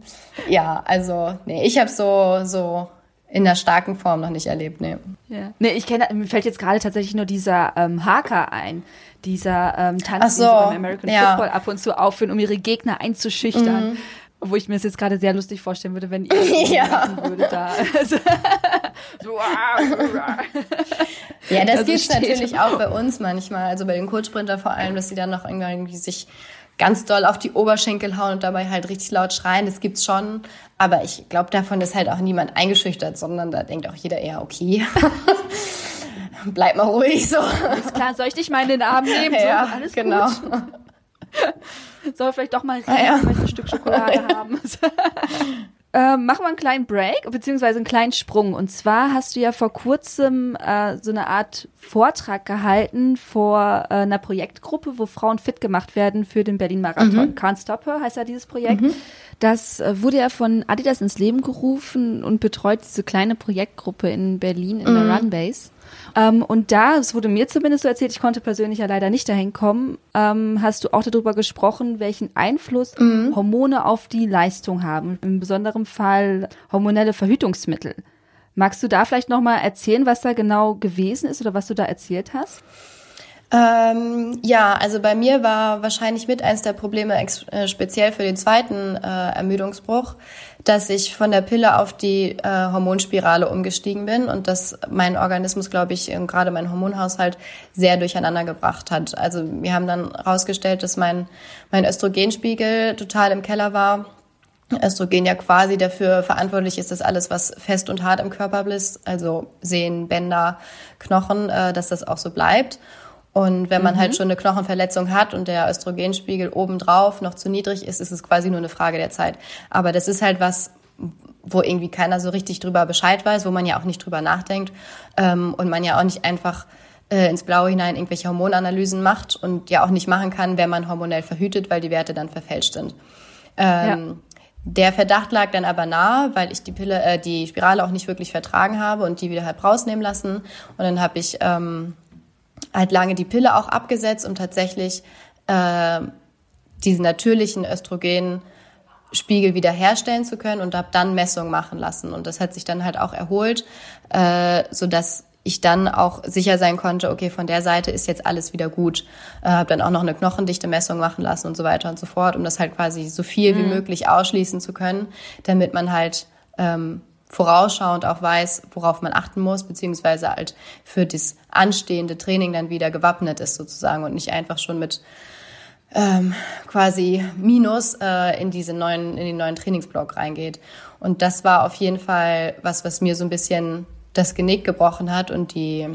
ja, also, nee, ich habe so, so in der starken Form noch nicht erlebt, nee. Ja. Nee, ich kenne, mir fällt jetzt gerade tatsächlich nur dieser ähm, Haker ein. Dieser ähm, Tanz, so, den sie beim American ja. Mhm. Football ab und zu aufführen, um ihre Gegner einzuschüchtern. Wo ich mir das jetzt gerade sehr lustig vorstellen würde, wenn ihr Ja. würde da. Also, so, ah, Ja, das Also gibt's natürlich auch bei uns manchmal, also bei den Kurzsprinter vor allem, dass sie dann noch irgendwie sich ganz doll auf die Oberschenkel hauen und dabei halt richtig laut schreien. Das gibt's schon, aber ich glaube, davon ist halt auch niemand eingeschüchtert, sondern da denkt auch jeder eher, okay, bleib mal ruhig so. ist klar, soll ich dich mal in den Arm nehmen? So, ja, alles genau. gut. Soll vielleicht doch mal Ah, ja. ein Stück Schokolade haben. äh, machen wir einen kleinen Break, beziehungsweise einen kleinen Sprung. Und zwar hast du ja vor kurzem äh, so eine Art Vortrag gehalten vor äh, einer Projektgruppe, wo Frauen fit gemacht werden für den Berlin-Marathon. Mhm. Can't Stop Her heißt ja dieses Projekt. Mhm. Das äh, wurde ja von Adidas ins Leben gerufen und betreut diese kleine Projektgruppe in Berlin in mhm. der Runbase. Ähm, und da, es wurde mir zumindest so erzählt, ich konnte persönlich ja leider nicht dahin kommen, ähm, hast du auch darüber gesprochen, welchen Einfluss mhm. Hormone auf die Leistung haben. Im besonderen Fall hormonelle Verhütungsmittel. Magst du da vielleicht nochmal erzählen, was da genau gewesen ist oder was du da erzählt hast? Ähm, ja, also bei mir war wahrscheinlich mit eins der Probleme äh, speziell für den zweiten äh, Ermüdungsbruch, dass ich von der Pille auf die äh, Hormonspirale umgestiegen bin und dass mein Organismus, glaube ich, gerade mein Hormonhaushalt sehr durcheinander gebracht hat. Also wir haben dann herausgestellt, dass mein, mein Östrogenspiegel total im Keller war. Östrogen ja quasi dafür verantwortlich ist, dass alles, was fest und hart im Körper ist, also Sehnen, Bänder, Knochen, äh, dass das auch so bleibt. Und wenn man halt mhm. halt schon eine Knochenverletzung hat und der Östrogenspiegel obendrauf noch zu niedrig ist, ist es quasi nur eine Frage der Zeit. Aber das ist halt was, wo irgendwie keiner so richtig drüber Bescheid weiß, wo man ja auch nicht drüber nachdenkt ähm, und man ja auch nicht einfach äh, ins Blaue hinein irgendwelche Hormonanalysen macht und ja auch nicht machen kann, wenn man hormonell verhütet, weil die Werte dann verfälscht sind. Ähm, ja. Der Verdacht lag dann aber nahe, weil ich die Pille, äh, die Spirale auch nicht wirklich vertragen habe und die wieder halt rausnehmen lassen. Und dann habe ich ähm, halt lange die Pille auch abgesetzt, um tatsächlich äh, diesen natürlichen Östrogenspiegel wiederherstellen zu können und habe dann Messungen machen lassen. Und das hat sich dann halt auch erholt, äh, so dass ich dann auch sicher sein konnte, okay, von der Seite ist jetzt alles wieder gut. Äh, habe dann auch noch eine knochendichte Messung machen lassen und so weiter und so fort, um das halt quasi so viel mhm. wie möglich ausschließen zu können, damit man halt ähm, vorausschauend auch weiß, worauf man achten muss, beziehungsweise halt für das anstehende Training dann wieder gewappnet ist sozusagen und nicht einfach schon mit ähm, quasi Minus äh, in diese neuen in den neuen Trainingsblock reingeht. Und das war auf jeden Fall was, was mir so ein bisschen das Genick gebrochen hat und die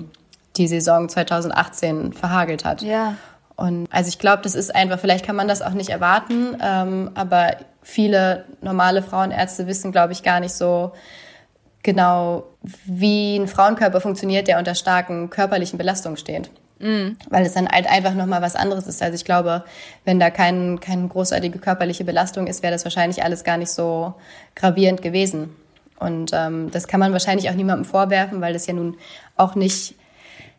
die Saison 2018 verhagelt hat. Ja. Und also ich glaube, das ist einfach, vielleicht kann man das auch nicht erwarten, ähm, aber viele normale Frauenärzte wissen, glaube ich, gar nicht so, genau, wie ein Frauenkörper funktioniert, der unter starken körperlichen Belastungen steht. Mhm. Weil es dann halt einfach nochmal was anderes ist. Also ich glaube, wenn da kein, keine großartige körperliche Belastung ist, wäre das wahrscheinlich alles gar nicht so gravierend gewesen. Und ähm, das kann man wahrscheinlich auch niemandem vorwerfen, weil das ja nun auch nicht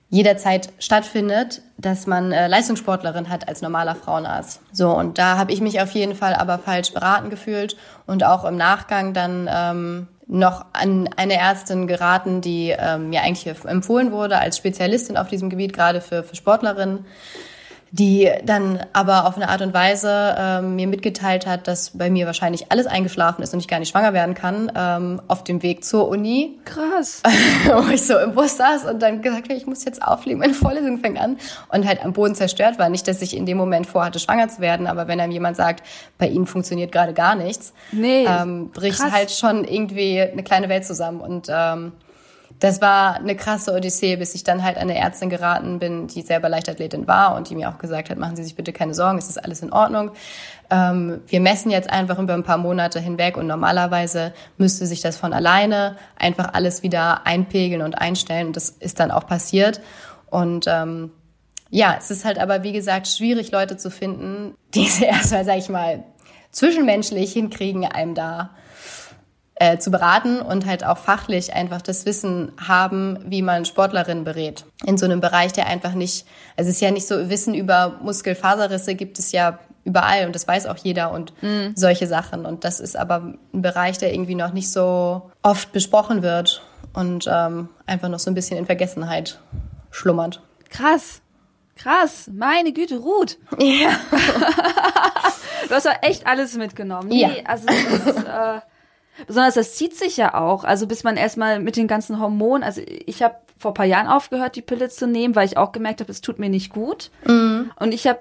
jederzeit stattfindet, dass man äh, Leistungssportlerin hat als normaler Frauenarzt. So, und da habe ich mich auf jeden Fall aber falsch beraten gefühlt und auch im Nachgang dann ähm, noch an eine Ärztin geraten, die ähm, mir eigentlich empfohlen wurde als Spezialistin auf diesem Gebiet, gerade für, für Sportlerinnen die dann aber auf eine Art und Weise ähm, mir mitgeteilt hat, dass bei mir wahrscheinlich alles eingeschlafen ist und ich gar nicht schwanger werden kann, ähm, auf dem Weg zur Uni. Krass. Wo ich so im Bus saß und dann gesagt habe, ich muss jetzt auflegen, meine Vorlesung fängt an und halt am Boden zerstört war. Nicht, dass ich in dem Moment vorhatte, schwanger zu werden, aber wenn einem jemand sagt, bei Ihnen funktioniert gerade gar nichts, nee, ähm, bricht krass. halt schon irgendwie eine kleine Welt zusammen und ähm, das war eine krasse Odyssee, bis ich dann halt an eine Ärztin geraten bin, die selber Leichtathletin war und die mir auch gesagt hat, machen Sie sich bitte keine Sorgen, es ist alles in Ordnung. Ähm, wir messen jetzt einfach über ein paar Monate hinweg und normalerweise müsste sich das von alleine einfach alles wieder einpegeln und einstellen und das ist dann auch passiert. Und ähm, ja, es ist halt aber, wie gesagt, schwierig, Leute zu finden, die es erstmal, sag ich mal, zwischenmenschlich hinkriegen, einem da äh, zu beraten und halt auch fachlich einfach das Wissen haben, wie man Sportlerinnen berät. In so einem Bereich, der einfach nicht, also es ist ja nicht so, Wissen über Muskelfaserrisse gibt es ja überall und das weiß auch jeder und mhm. solche Sachen. Und das ist aber ein Bereich, der irgendwie noch nicht so oft besprochen wird und ähm, einfach noch so ein bisschen in Vergessenheit schlummert. Krass. Krass, meine Güte, Ruth. Ja. du hast ja echt alles mitgenommen. Nee, ja. also das ist, äh, Besonders das zieht sich ja auch. Also bis man erstmal mit den ganzen Hormonen, also ich habe vor paar Jahren aufgehört, die Pille zu nehmen, weil ich auch gemerkt habe, es tut mir nicht gut. Mhm. Und ich habe,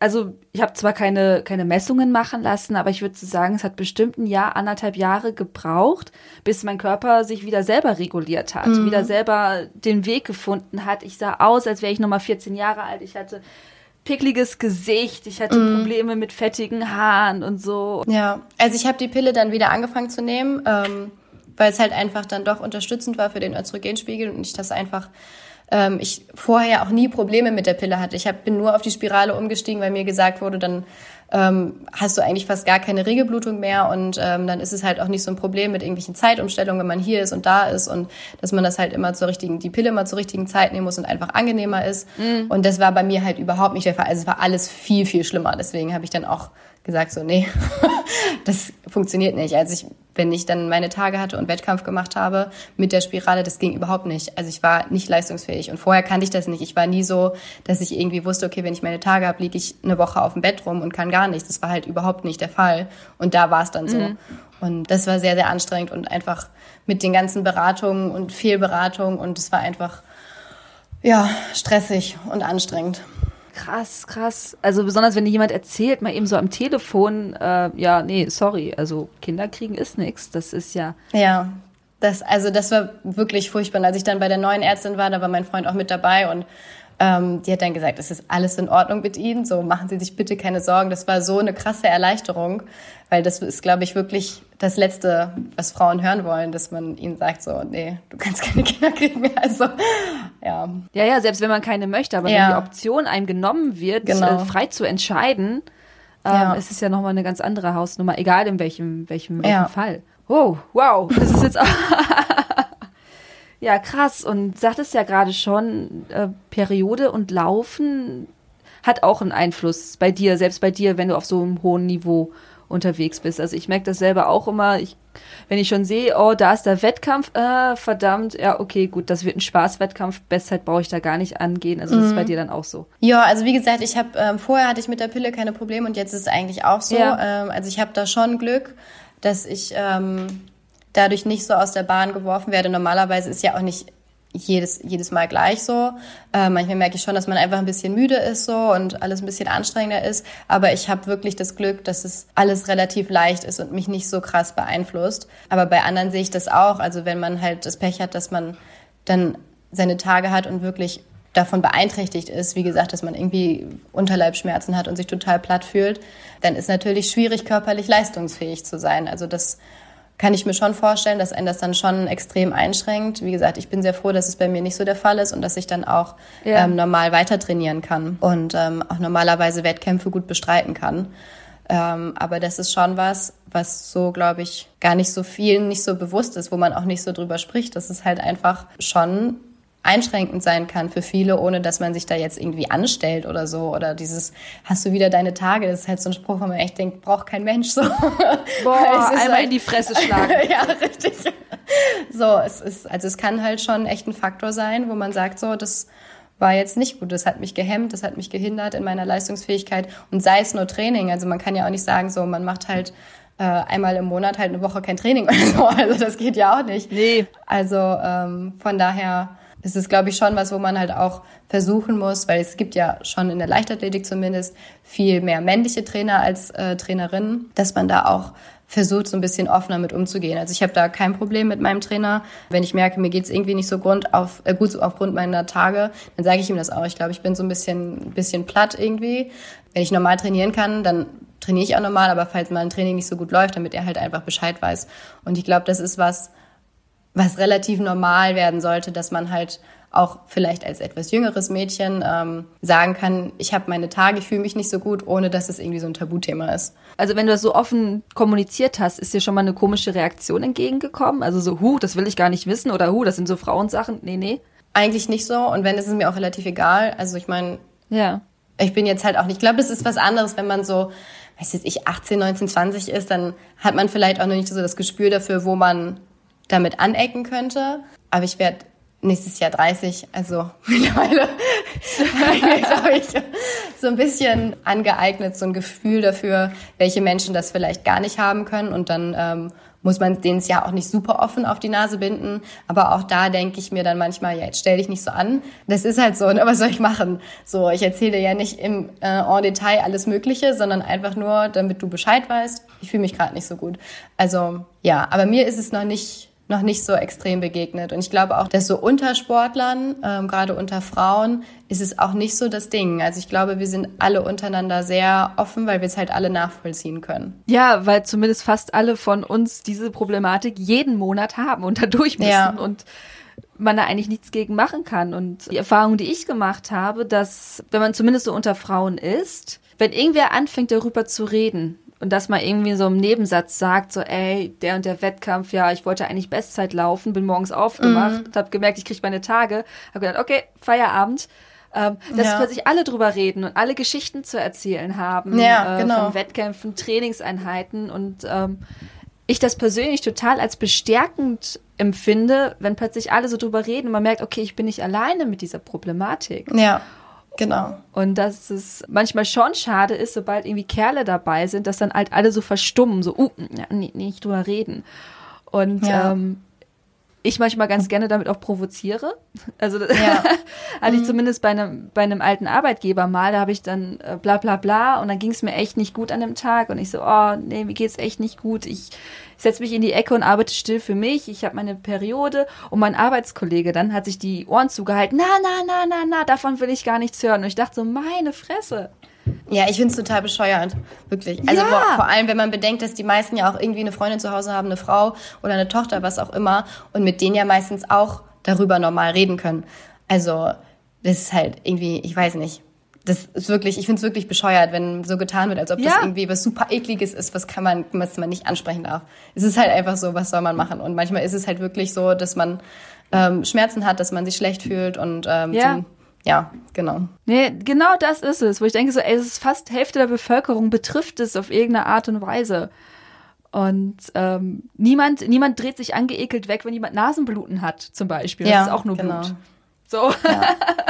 also ich habe zwar keine, keine Messungen machen lassen, aber ich würde sagen, es hat bestimmt ein Jahr, anderthalb Jahre gebraucht, bis mein Körper sich wieder selber reguliert hat, mhm. wieder selber den Weg gefunden hat. Ich sah aus, als wäre ich nochmal 14 Jahre alt. Ich hatte pickliges Gesicht, ich hatte mm. Probleme mit fettigen Haaren und so. Ja, also ich habe die Pille dann wieder angefangen zu nehmen, ähm, weil es halt einfach dann doch unterstützend war für den Östrogenspiegel und ich das einfach ähm, ich vorher auch nie Probleme mit der Pille hatte. Ich hab, bin nur auf die Spirale umgestiegen, weil mir gesagt wurde, dann ähm, hast du eigentlich fast gar keine Regelblutung mehr und ähm, dann ist es halt auch nicht so ein Problem mit irgendwelchen Zeitumstellungen, wenn man hier ist und da ist und dass man das halt immer zur richtigen, die Pille immer zur richtigen Zeit nehmen muss und einfach angenehmer ist. Mhm. Und das war bei mir halt überhaupt nicht der Fall. Also es war alles viel, viel schlimmer. Deswegen habe ich dann auch gesagt so, nee, das funktioniert nicht. Also ich, wenn ich dann meine Tage hatte und Wettkampf gemacht habe mit der Spirale, das ging überhaupt nicht. Also ich war nicht leistungsfähig und vorher kannte ich das nicht. Ich war nie so, dass ich irgendwie wusste, okay, wenn ich meine Tage habe, liege ich eine Woche auf dem Bett rum und kann gar nichts. Das war halt überhaupt nicht der Fall. Und da war es dann so. Mhm. Und das war sehr, sehr anstrengend und einfach mit den ganzen Beratungen und Fehlberatungen und es war einfach, ja, stressig und anstrengend. Krass, krass. Also besonders wenn dir jemand erzählt, mal eben so am Telefon, äh, ja, nee, sorry, also Kinder kriegen ist nichts. Das ist ja. Ja, das, also das war wirklich furchtbar. Als ich dann bei der neuen Ärztin war, da war mein Freund auch mit dabei und ähm, die hat dann gesagt, es ist alles in Ordnung mit Ihnen, so machen Sie sich bitte keine Sorgen. Das war so eine krasse Erleichterung, weil das ist, glaube ich, wirklich das Letzte, was Frauen hören wollen, dass man ihnen sagt, so, nee, du kannst keine Kinder kriegen. Also, ja. Ja, ja, selbst wenn man keine möchte, aber ja. wenn die Option einem genommen wird, genau. äh, frei zu entscheiden, ähm, ja. ist es ja nochmal eine ganz andere Hausnummer, egal in welchem, welchem, welchem ja. Fall. Oh, wow, das ist jetzt auch Ja, krass. Und sagtest ja gerade schon, äh, Periode und Laufen hat auch einen Einfluss bei dir, selbst bei dir, wenn du auf so einem hohen Niveau unterwegs bist. Also ich merke das selber auch immer. Ich, wenn ich schon sehe, oh, da ist der Wettkampf, äh, verdammt, ja, okay, gut, das wird ein Spaßwettkampf. Bestzeit brauche ich da gar nicht angehen. Also das mhm. ist bei mhm. dir dann auch so. Ja, also wie gesagt, ich habe ähm, vorher hatte ich mit der Pille keine Probleme und jetzt ist es eigentlich auch so. Ja. Ähm, also ich habe da schon Glück, dass ich ähm, dadurch nicht so aus der Bahn geworfen werde. Normalerweise ist ja auch nicht jedes, jedes Mal gleich so. Äh, manchmal merke ich schon, dass man einfach ein bisschen müde ist so und alles ein bisschen anstrengender ist. Aber ich habe wirklich das Glück, dass es alles relativ leicht ist und mich nicht so krass beeinflusst. Aber bei anderen sehe ich das auch. Also wenn man halt das Pech hat, dass man dann seine Tage hat und wirklich davon beeinträchtigt ist, wie gesagt, dass man irgendwie Unterleibschmerzen hat und sich total platt fühlt, dann ist natürlich schwierig, körperlich leistungsfähig zu sein. Also das kann ich mir schon vorstellen, dass einen das dann schon extrem einschränkt. Wie gesagt, ich bin sehr froh, dass es bei mir nicht so der Fall ist und dass ich dann auch ja. ähm, normal weiter trainieren kann und ähm, auch normalerweise Wettkämpfe gut bestreiten kann. Ähm, aber das ist schon was, was so, glaube ich, gar nicht so vielen nicht so bewusst ist, wo man auch nicht so drüber spricht. Das ist halt einfach schon einschränkend sein kann für viele, ohne dass man sich da jetzt irgendwie anstellt oder so. Oder dieses, hast du wieder deine Tage? Das ist halt so ein Spruch, wo man echt denkt, braucht kein Mensch so. Boah, einmal halt, in die Fresse schlagen. ja, richtig. So, es ist, also es kann halt schon echt ein Faktor sein, wo man sagt, so, das war jetzt nicht gut. Das hat mich gehemmt, das hat mich gehindert in meiner Leistungsfähigkeit. Und sei es nur Training. Also man kann ja auch nicht sagen, so, man macht halt äh, einmal im Monat halt eine Woche kein Training oder so. Also das geht ja auch nicht. Nee. Also ähm, von daher ist es, glaube ich, schon was, wo man halt auch versuchen muss, weil es gibt ja schon in der Leichtathletik zumindest viel mehr männliche Trainer als äh, Trainerinnen, dass man da auch versucht, so ein bisschen offener mit umzugehen. Also ich habe da kein Problem mit meinem Trainer. Wenn ich merke, mir geht's irgendwie nicht so Grund auf, äh, gut aufgrund meiner Tage, dann sage ich ihm das auch. Ich glaube, ich bin so ein bisschen, bisschen platt irgendwie. Wenn ich normal trainieren kann, dann trainiere ich auch normal, aber falls mal ein Training nicht so gut läuft, damit er halt einfach Bescheid weiß. Und ich glaube, das ist was, was relativ normal werden sollte, dass man halt auch vielleicht als etwas jüngeres Mädchen ähm, sagen kann, ich habe meine Tage, ich fühle mich nicht so gut, ohne dass es irgendwie so ein Tabuthema ist. Also wenn du das so offen kommuniziert hast, ist dir schon mal eine komische Reaktion entgegengekommen? Also so, hu, das will ich gar nicht wissen oder hu, das sind so Frauensachen? Nee, nee. Eigentlich nicht so und wenn, ist es mir auch relativ egal. Also ich meine, ja. ich bin jetzt halt auch nicht, ich glaube, es ist was anderes, wenn man so, weiß jetzt ich, 18, 19, 20 ist, dann hat man vielleicht auch noch nicht so das Gespür dafür, wo man damit anecken könnte. Aber ich werde nächstes Jahr 30, also mittlerweile glaube ich so ein bisschen angeeignet, so ein Gefühl dafür, welche Menschen das vielleicht gar nicht haben können und dann ähm, muss man denen es ja auch nicht super offen auf die Nase binden. Aber auch da denke ich mir dann manchmal, ja, jetzt stell dich nicht so an. Das ist halt so, ne? was soll ich machen? So, ich erzähle ja nicht im äh, en Detail alles Mögliche, sondern einfach nur, damit du Bescheid weißt. Ich fühle mich gerade nicht so gut. Also ja, aber mir ist es noch nicht noch nicht so extrem begegnet. Und ich glaube auch, dass so unter Sportlern, ähm, gerade unter Frauen, ist es auch nicht so das Ding. Also ich glaube, wir sind alle untereinander sehr offen, weil wir es halt alle nachvollziehen können. Ja, weil zumindest fast alle von uns diese Problematik jeden Monat haben und dadurch müssen ja. und man da eigentlich nichts gegen machen kann. Und die Erfahrung, die ich gemacht habe, dass wenn man zumindest so unter Frauen ist, wenn irgendwer anfängt darüber zu reden, und dass man irgendwie so im Nebensatz sagt, so, ey, der und der Wettkampf, ja, ich wollte eigentlich Bestzeit laufen, bin morgens aufgemacht, mhm. habe gemerkt, ich kriege meine Tage, habe gedacht, okay, Feierabend. Ähm, dass ja. plötzlich alle drüber reden und alle Geschichten zu erzählen haben ja, äh, genau. von Wettkämpfen, Trainingseinheiten und ähm, ich das persönlich total als bestärkend empfinde, wenn plötzlich alle so drüber reden und man merkt, okay, ich bin nicht alleine mit dieser Problematik. Ja. Genau. Und dass es manchmal schon schade ist, sobald irgendwie Kerle dabei sind, dass dann halt alle so verstummen, so, uh, nicht drüber reden. Und ja. ähm, ich manchmal ganz gerne damit auch provoziere. Also ja. hatte ich mhm. zumindest bei einem, bei einem alten Arbeitgeber mal, da habe ich dann äh, bla bla bla und dann ging es mir echt nicht gut an dem Tag und ich so, oh nee, mir geht's echt nicht gut. Ich setze mich in die Ecke und arbeite still für mich. Ich habe meine Periode und mein Arbeitskollege dann hat sich die Ohren zugehalten. Na, na, na, na, na, davon will ich gar nichts hören. Und ich dachte so, meine Fresse. Ja, ich find's total bescheuert. Wirklich. Also ja. vor, vor, allem, wenn man bedenkt, dass die meisten ja auch irgendwie eine Freundin zu Hause haben, eine Frau oder eine Tochter, was auch immer, und mit denen ja meistens auch darüber normal reden können. Also, das ist halt irgendwie, ich weiß nicht. Das ist wirklich, ich find's wirklich bescheuert, wenn so getan wird, als ob ja. das irgendwie was super ekliges ist, was kann man, was man nicht ansprechen darf. Es ist halt einfach so, was soll man machen? Und manchmal ist es halt wirklich so, dass man ähm, Schmerzen hat, dass man sich schlecht fühlt und ähm, ja. Zum, ja, genau. Nee, genau das ist es, wo ich denke so, ey, es ist fast Hälfte der Bevölkerung betrifft es auf irgendeine Art und Weise. Und ähm, niemand, niemand dreht sich angeekelt weg, wenn jemand Nasenbluten hat, zum Beispiel. Das ja, ist auch nur genau. Blut. So. Ja.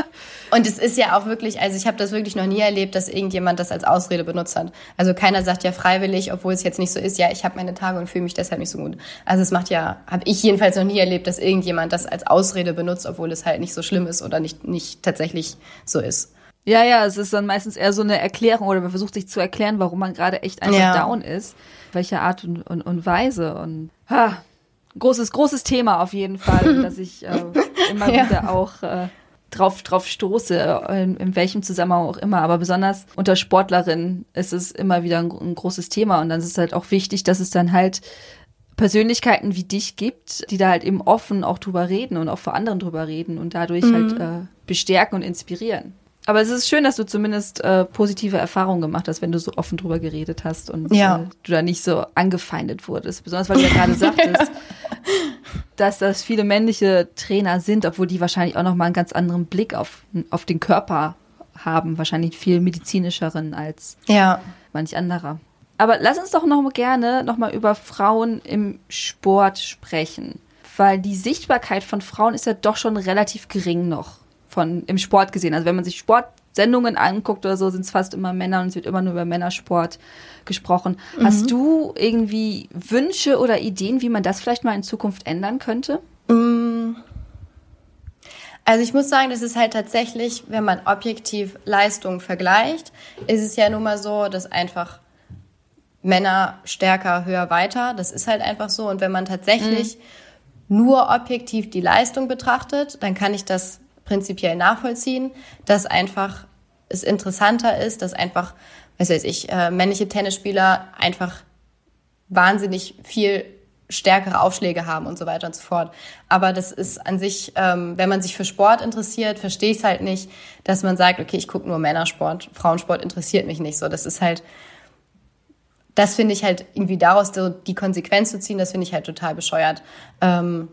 Und es ist ja auch wirklich, also ich habe das wirklich noch nie erlebt, dass irgendjemand das als Ausrede benutzt hat. Also keiner sagt ja freiwillig, obwohl es jetzt nicht so ist, ja, ich habe meine Tage und fühle mich deshalb nicht so gut. Also es macht ja, habe ich jedenfalls noch nie erlebt, dass irgendjemand das als Ausrede benutzt, obwohl es halt nicht so schlimm ist oder nicht, nicht tatsächlich so ist. Ja, ja, es ist dann meistens eher so eine Erklärung oder man versucht sich zu erklären, warum man gerade echt einfach ja. down ist. Welche Art und, und, und Weise. Und ha, großes, großes Thema auf jeden Fall, dass ich äh, immer ja. wieder auch äh, drauf, drauf stoße, in, in, welchem Zusammenhang auch immer. Aber besonders unter Sportlerinnen ist es immer wieder ein, ein großes Thema. Und dann ist es halt auch wichtig, dass es dann halt Persönlichkeiten wie dich gibt, die da halt eben offen auch drüber reden und auch vor anderen drüber reden und dadurch mhm. halt äh, bestärken und inspirieren. Aber es ist schön, dass du zumindest äh, positive Erfahrungen gemacht hast, wenn du so offen drüber geredet hast und ja. äh, du da nicht so angefeindet wurdest. Besonders weil du ja gerade sagtest, dass das viele männliche Trainer sind, obwohl die wahrscheinlich auch noch mal einen ganz anderen Blick auf, auf den Körper haben, wahrscheinlich viel medizinischeren als ja. manch anderer. Aber lass uns doch noch mal gerne noch mal über Frauen im Sport sprechen, weil die Sichtbarkeit von Frauen ist ja doch schon relativ gering noch von im Sport gesehen. Also wenn man sich Sportsendungen anguckt oder so, sind es fast immer Männer und es wird immer nur über Männersport gesprochen. Mhm. Hast du irgendwie Wünsche oder Ideen, wie man das vielleicht mal in Zukunft ändern könnte? Mm. Also ich muss sagen, das ist halt tatsächlich, wenn man objektiv Leistung vergleicht, ist es ja nun mal so, dass einfach Männer stärker, höher, weiter. Das ist halt einfach so. Und wenn man tatsächlich mhm. nur objektiv die Leistung betrachtet, dann kann ich das prinzipiell nachvollziehen, dass einfach es interessanter ist, dass einfach, was weiß ich, äh, männliche Tennisspieler einfach wahnsinnig viel stärkere Aufschläge haben und so weiter und so fort. Aber das ist an sich, ähm, wenn man sich für Sport interessiert, verstehe ich es halt nicht, dass man sagt, okay, ich gucke nur Männersport, Frauensport interessiert mich nicht so. Das ist halt, das finde ich halt irgendwie daraus die Konsequenz zu ziehen, das finde ich halt total bescheuert. Ähm,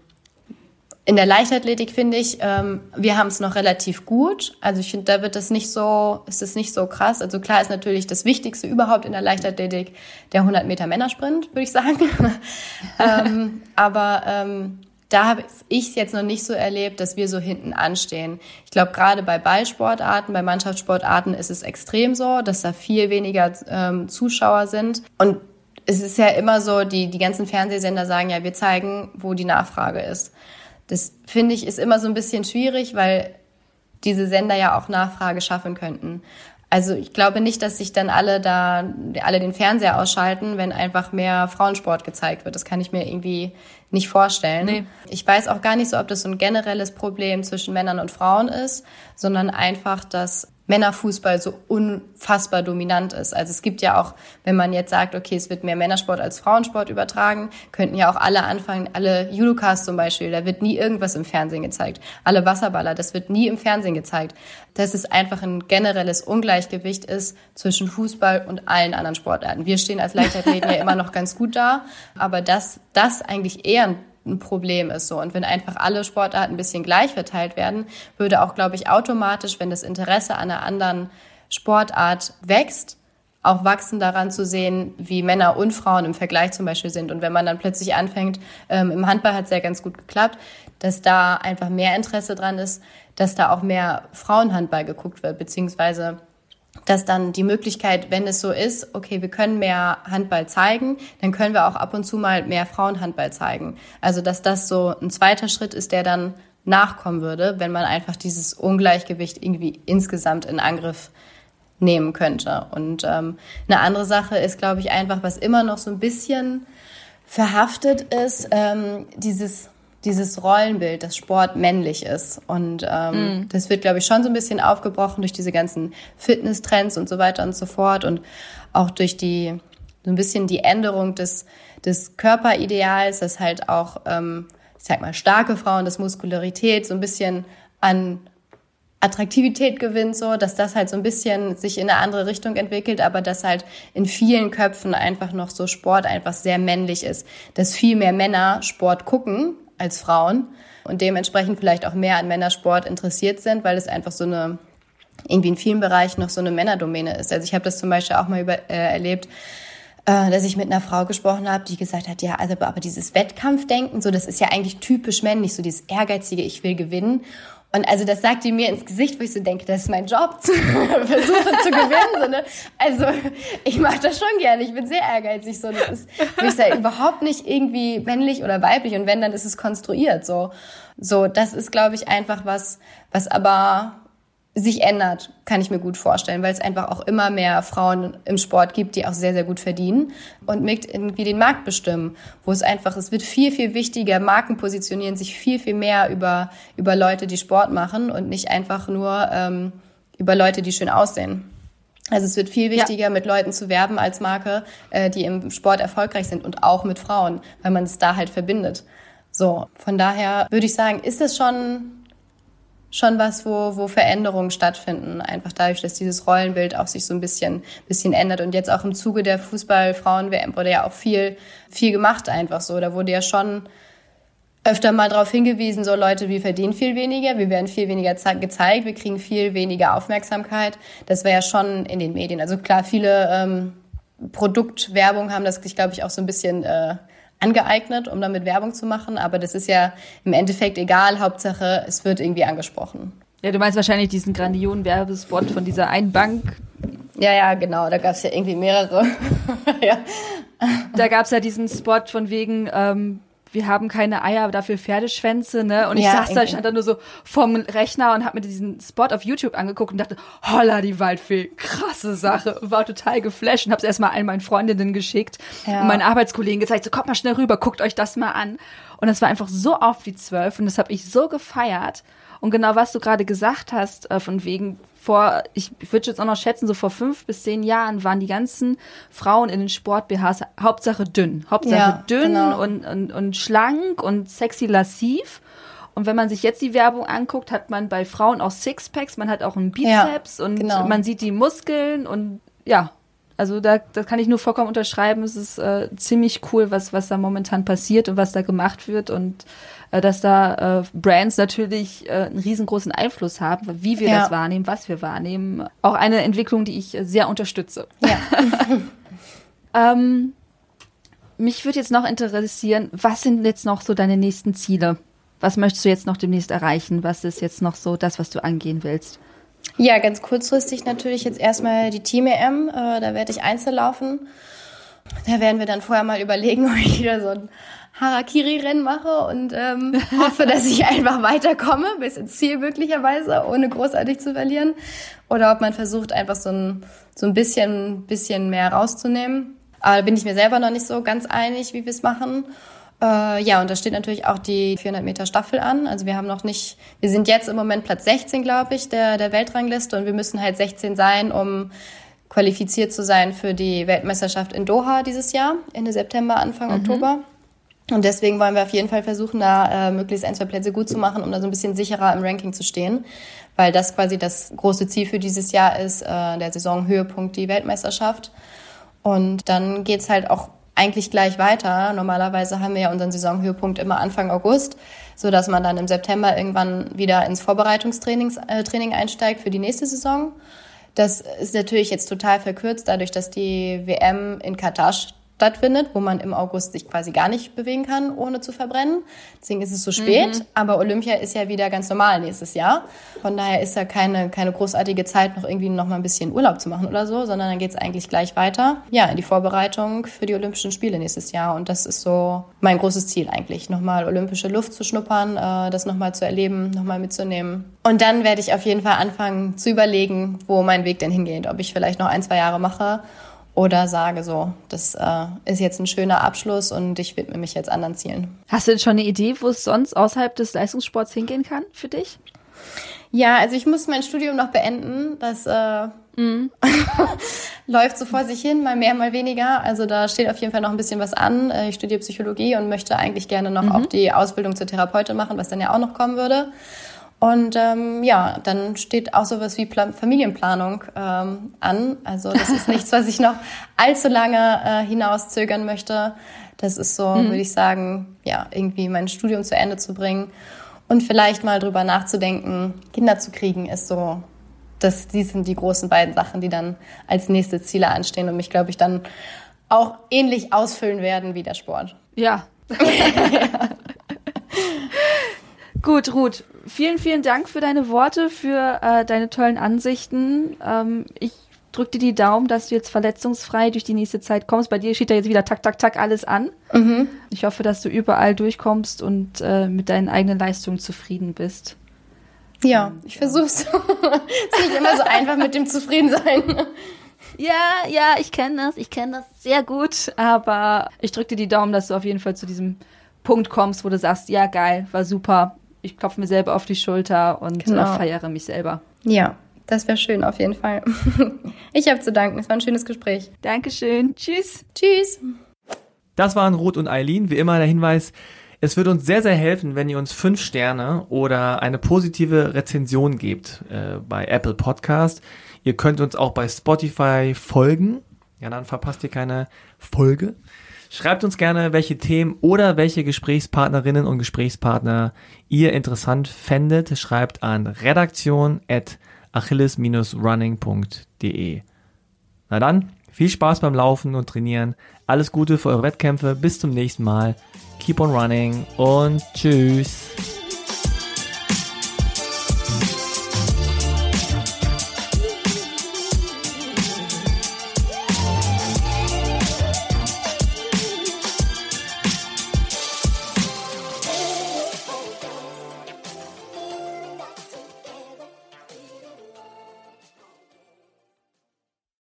in der Leichtathletik finde ich, ähm, wir haben es noch relativ gut. Also ich finde, da wird das nicht so, ist es nicht so krass. Also klar ist natürlich das Wichtigste überhaupt in der Leichtathletik der 100 Meter Männersprint, würde ich sagen. ähm, aber ähm, da habe ich es jetzt noch nicht so erlebt, dass wir so hinten anstehen. Ich glaube, gerade bei Ballsportarten, bei Mannschaftssportarten ist es extrem so, dass da viel weniger ähm, Zuschauer sind. Und es ist ja immer so, die, die ganzen Fernsehsender sagen ja, wir zeigen, wo die Nachfrage ist. Das finde ich ist immer so ein bisschen schwierig, weil diese Sender ja auch Nachfrage schaffen könnten. also ich glaube nicht, dass sich dann alle da, alle den Fernseher ausschalten, wenn einfach mehr Frauensport gezeigt wird. Das kann ich mir irgendwie nicht vorstellen. Nee. Ich weiß auch gar nicht so, ob das so ein generelles Problem zwischen Männern und Frauen ist, sondern einfach, dass Männerfußball so unfassbar dominant ist. Also es gibt ja auch, wenn man jetzt sagt, okay, es wird mehr Männersport als Frauensport übertragen, könnten ja auch alle anfangen, alle Judokas zum Beispiel, da wird nie irgendwas im Fernsehen gezeigt. Alle Wasserballer, das wird nie im Fernsehen gezeigt. Dass es einfach ein generelles Ungleichgewicht ist zwischen Fußball und allen anderen Sportarten. Wir stehen als Leichtathleten ja immer noch ganz gut da, aber dass das eigentlich eher ein ein Problem ist so. Und wenn einfach alle Sportarten ein bisschen gleich verteilt werden, würde auch, glaube ich, automatisch, wenn das Interesse an einer anderen Sportart wächst, auch wachsen daran zu sehen, wie Männer und Frauen im Vergleich zum Beispiel sind. Und wenn man dann plötzlich anfängt, ähm, im Handball hat es ja ganz gut geklappt, dass da einfach mehr Interesse dran ist, dass da auch mehr Frauenhandball geguckt wird, beziehungsweise dass dann die Möglichkeit, wenn es so ist, okay, wir können mehr Handball zeigen, dann können wir auch ab und zu mal mehr Frauenhandball zeigen. Also dass das so ein zweiter Schritt ist, der dann nachkommen würde, wenn man einfach dieses Ungleichgewicht irgendwie insgesamt in Angriff nehmen könnte. Und ähm, eine andere Sache ist, glaube ich, einfach, was immer noch so ein bisschen verhaftet ist, ähm, dieses dieses Rollenbild, dass Sport männlich ist. Und ähm, mm. das wird, glaube ich, schon so ein bisschen aufgebrochen durch diese ganzen Fitness-Trends und so weiter und so fort und auch durch die so ein bisschen die Änderung des, des Körperideals, dass halt auch, ähm, ich sag mal, starke Frauen, das Muskularität so ein bisschen an Attraktivität gewinnt, so, dass das halt so ein bisschen sich in eine andere Richtung entwickelt, aber dass halt in vielen Köpfen einfach noch so Sport einfach sehr männlich ist, dass viel mehr Männer Sport gucken als Frauen und dementsprechend vielleicht auch mehr an Männersport interessiert sind, weil es einfach so eine irgendwie in vielen Bereichen noch so eine Männerdomäne ist. Also ich habe das zum Beispiel auch mal über, äh, erlebt, äh, dass ich mit einer Frau gesprochen habe, die gesagt hat, ja, also aber dieses Wettkampfdenken, so das ist ja eigentlich typisch männlich, so dieses ehrgeizige, ich will gewinnen. Und also das sagt die mir ins Gesicht, wo ich so denke, das ist mein Job, zu versuchen zu gewinnen. So, ne? Also ich mache das schon gerne, ich bin sehr ehrgeizig. So, das ist, ich sage, überhaupt nicht irgendwie männlich oder weiblich. Und wenn, dann ist es konstruiert. So, so das ist, glaube ich, einfach was, was aber sich ändert, kann ich mir gut vorstellen, weil es einfach auch immer mehr Frauen im Sport gibt, die auch sehr, sehr gut verdienen und mit irgendwie den Markt bestimmen, wo es einfach, es wird viel, viel wichtiger, Marken positionieren sich viel, viel mehr über, über Leute, die Sport machen und nicht einfach nur ähm, über Leute, die schön aussehen. Also es wird viel wichtiger, ja. mit Leuten zu werben als Marke, äh, die im Sport erfolgreich sind und auch mit Frauen, weil man es da halt verbindet. So, von daher würde ich sagen, ist es schon schon was, wo, wo Veränderungen stattfinden. Einfach dadurch, dass dieses Rollenbild auch sich so ein bisschen, bisschen ändert. Und jetzt auch im Zuge der Fußball-Frauen-WM wurde ja auch viel, viel gemacht einfach so. Da wurde ja schon öfter mal darauf hingewiesen, so Leute, wir verdienen viel weniger, wir werden viel weniger gezeigt, wir kriegen viel weniger Aufmerksamkeit. Das wäre ja schon in den Medien. Also klar, viele ähm, Produktwerbung haben das, ich glaube ich, auch so ein bisschen äh, angeeignet, um damit Werbung zu machen. Aber das ist ja im Endeffekt egal. Hauptsache, es wird irgendwie angesprochen. Ja, du meinst wahrscheinlich diesen grandiosen Werbespot von dieser einen Bank. Ja, ja, genau. Da gab es ja irgendwie mehrere. ja. Da gab es ja diesen Spot von wegen, ähm, wir haben keine Eier, dafür Pferdeschwänze, ne? Und ich ja, saß da, ich stand da nur so vorm Rechner und habe mir diesen Spot auf YouTube angeguckt und dachte, holla, die Waldfee, krasse Sache. War total geflasht und habe es erstmal allen meinen Freundinnen geschickt ja. und meinen Arbeitskollegen gezeigt, so kommt mal schnell rüber, guckt euch das mal an. Und das war einfach so auf die zwölf und das habe ich so gefeiert. Und genau was du gerade gesagt hast, äh, von wegen vor, ich würde jetzt auch noch schätzen, so vor fünf bis zehn Jahren waren die ganzen Frauen in den Sport-BHs Hauptsache dünn. Hauptsache ja, dünn genau. und, und, und schlank und sexy lassiv. Und wenn man sich jetzt die Werbung anguckt, hat man bei Frauen auch Sixpacks, man hat auch einen Bizeps ja, und genau. man sieht die Muskeln und ja, also da, da kann ich nur vollkommen unterschreiben. Es ist äh, ziemlich cool, was, was da momentan passiert und was da gemacht wird und äh, dass da äh, Brands natürlich äh, einen riesengroßen Einfluss haben, wie wir ja. das wahrnehmen, was wir wahrnehmen. Auch eine Entwicklung, die ich sehr unterstütze. Ja. ähm, mich würde jetzt noch interessieren, was sind jetzt noch so deine nächsten Ziele? Was möchtest du jetzt noch demnächst erreichen? Was ist jetzt noch so das, was du angehen willst? Ja, ganz kurzfristig natürlich jetzt erstmal die Team-EM. Äh, da werde ich Einzel laufen. Da werden wir dann vorher mal überlegen, ob ich wieder so ein Harakiri-Rennen mache und ähm, hoffe, dass ich einfach weiterkomme bis ins Ziel möglicherweise, ohne großartig zu verlieren. Oder ob man versucht, einfach so ein, so ein bisschen, bisschen mehr rauszunehmen. Aber da bin ich mir selber noch nicht so ganz einig, wie wir es machen. Äh, ja, und da steht natürlich auch die 400 Meter Staffel an. Also wir haben noch nicht, wir sind jetzt im Moment Platz 16, glaube ich, der, der Weltrangliste und wir müssen halt 16 sein, um qualifiziert zu sein für die Weltmeisterschaft in Doha dieses Jahr, Ende September, Anfang mhm. Oktober. Und deswegen wollen wir auf jeden Fall versuchen, da äh, möglichst ein, zwei Plätze gut zu machen, um da so ein bisschen sicherer im Ranking zu stehen, weil das quasi das große Ziel für dieses Jahr ist, äh, der Saisonhöhepunkt die Weltmeisterschaft. Und dann geht's halt auch eigentlich gleich weiter. Normalerweise haben wir ja unseren Saisonhöhepunkt immer Anfang August, so dass man dann im September irgendwann wieder ins Vorbereitungstraining äh, Training einsteigt für die nächste Saison. Das ist natürlich jetzt total verkürzt, dadurch, dass die WM in Katar stattfindet, wo man im August sich quasi gar nicht bewegen kann, ohne zu verbrennen. Deswegen ist es so spät. Mhm. Aber Olympia ist ja wieder ganz normal nächstes Jahr. Von daher ist da keine, keine großartige Zeit, noch irgendwie noch mal ein bisschen Urlaub zu machen oder so, sondern dann geht es eigentlich gleich weiter. Ja, in die Vorbereitung für die Olympischen Spiele nächstes Jahr. Und das ist so mein großes Ziel eigentlich, nochmal olympische Luft zu schnuppern, äh, das nochmal zu erleben, nochmal mitzunehmen. Und dann werde ich auf jeden Fall anfangen zu überlegen, wo mein Weg denn hingeht. Ob ich vielleicht noch ein, zwei Jahre mache oder sage so, das äh, ist jetzt ein schöner Abschluss und ich widme mich jetzt anderen Zielen. Hast du denn schon eine Idee, wo es sonst außerhalb des Leistungssports hingehen kann für dich? Ja, also ich muss mein Studium noch beenden. Das äh, mm. läuft so vor sich hin, mal mehr, mal weniger. Also da steht auf jeden Fall noch ein bisschen was an. Äh, ich studiere Psychologie und möchte eigentlich gerne noch mhm. auch die Ausbildung zur Therapeutin machen, was dann ja auch noch kommen würde. Und ähm, ja, dann steht auch sowas wie Pla Familienplanung ähm, an. Also das ist nichts, was ich noch allzu lange äh, hinauszögern möchte. Das ist so, mhm. würde ich sagen, ja, irgendwie mein Studium zu Ende zu bringen und vielleicht mal drüber nachzudenken, Kinder zu kriegen, ist so, das, die sind die großen beiden Sachen, die dann als nächste Ziele anstehen und mich, glaube ich, dann auch ähnlich ausfüllen werden wie der Sport. Ja. ja. Gut, Ruth, vielen, vielen Dank für deine Worte, für äh, deine tollen Ansichten. Ähm, ich drück dir die Daumen, dass du jetzt verletzungsfrei durch die nächste Zeit kommst. Bei dir steht da jetzt wieder tak, tak, tak alles an. Mhm. Ich hoffe, dass du überall durchkommst und äh, mit deinen eigenen Leistungen zufrieden bist. Ja, ich versuch's. es ist nicht immer so einfach mit dem Zufriedensein. Ja, ja, ich kenne das. Ich kenne das sehr gut. Aber ich drücke dir die Daumen, dass du auf jeden Fall zu diesem Punkt kommst, wo du sagst, ja, geil, war super ich klopfe mir selber auf die Schulter und genau. äh, feiere mich selber. Ja, das wäre schön auf jeden Fall. ich habe zu danken. Es war ein schönes Gespräch. Dankeschön. Tschüss. Tschüss. Das waren Ruth und Eileen. Wie immer der Hinweis, es würde uns sehr, sehr helfen, wenn ihr uns fünf Sterne oder eine positive Rezension gebt äh, bei Apple Podcast. Ihr könnt uns auch bei Spotify folgen. Ja, dann verpasst ihr keine Folge. Schreibt uns gerne, welche Themen oder welche Gesprächspartnerinnen und Gesprächspartner ihr interessant fändet. Schreibt an redaktion at achilles-running.de. Na dann, viel Spaß beim Laufen und Trainieren. Alles Gute für eure Wettkämpfe. Bis zum nächsten Mal. Keep on running und tschüss.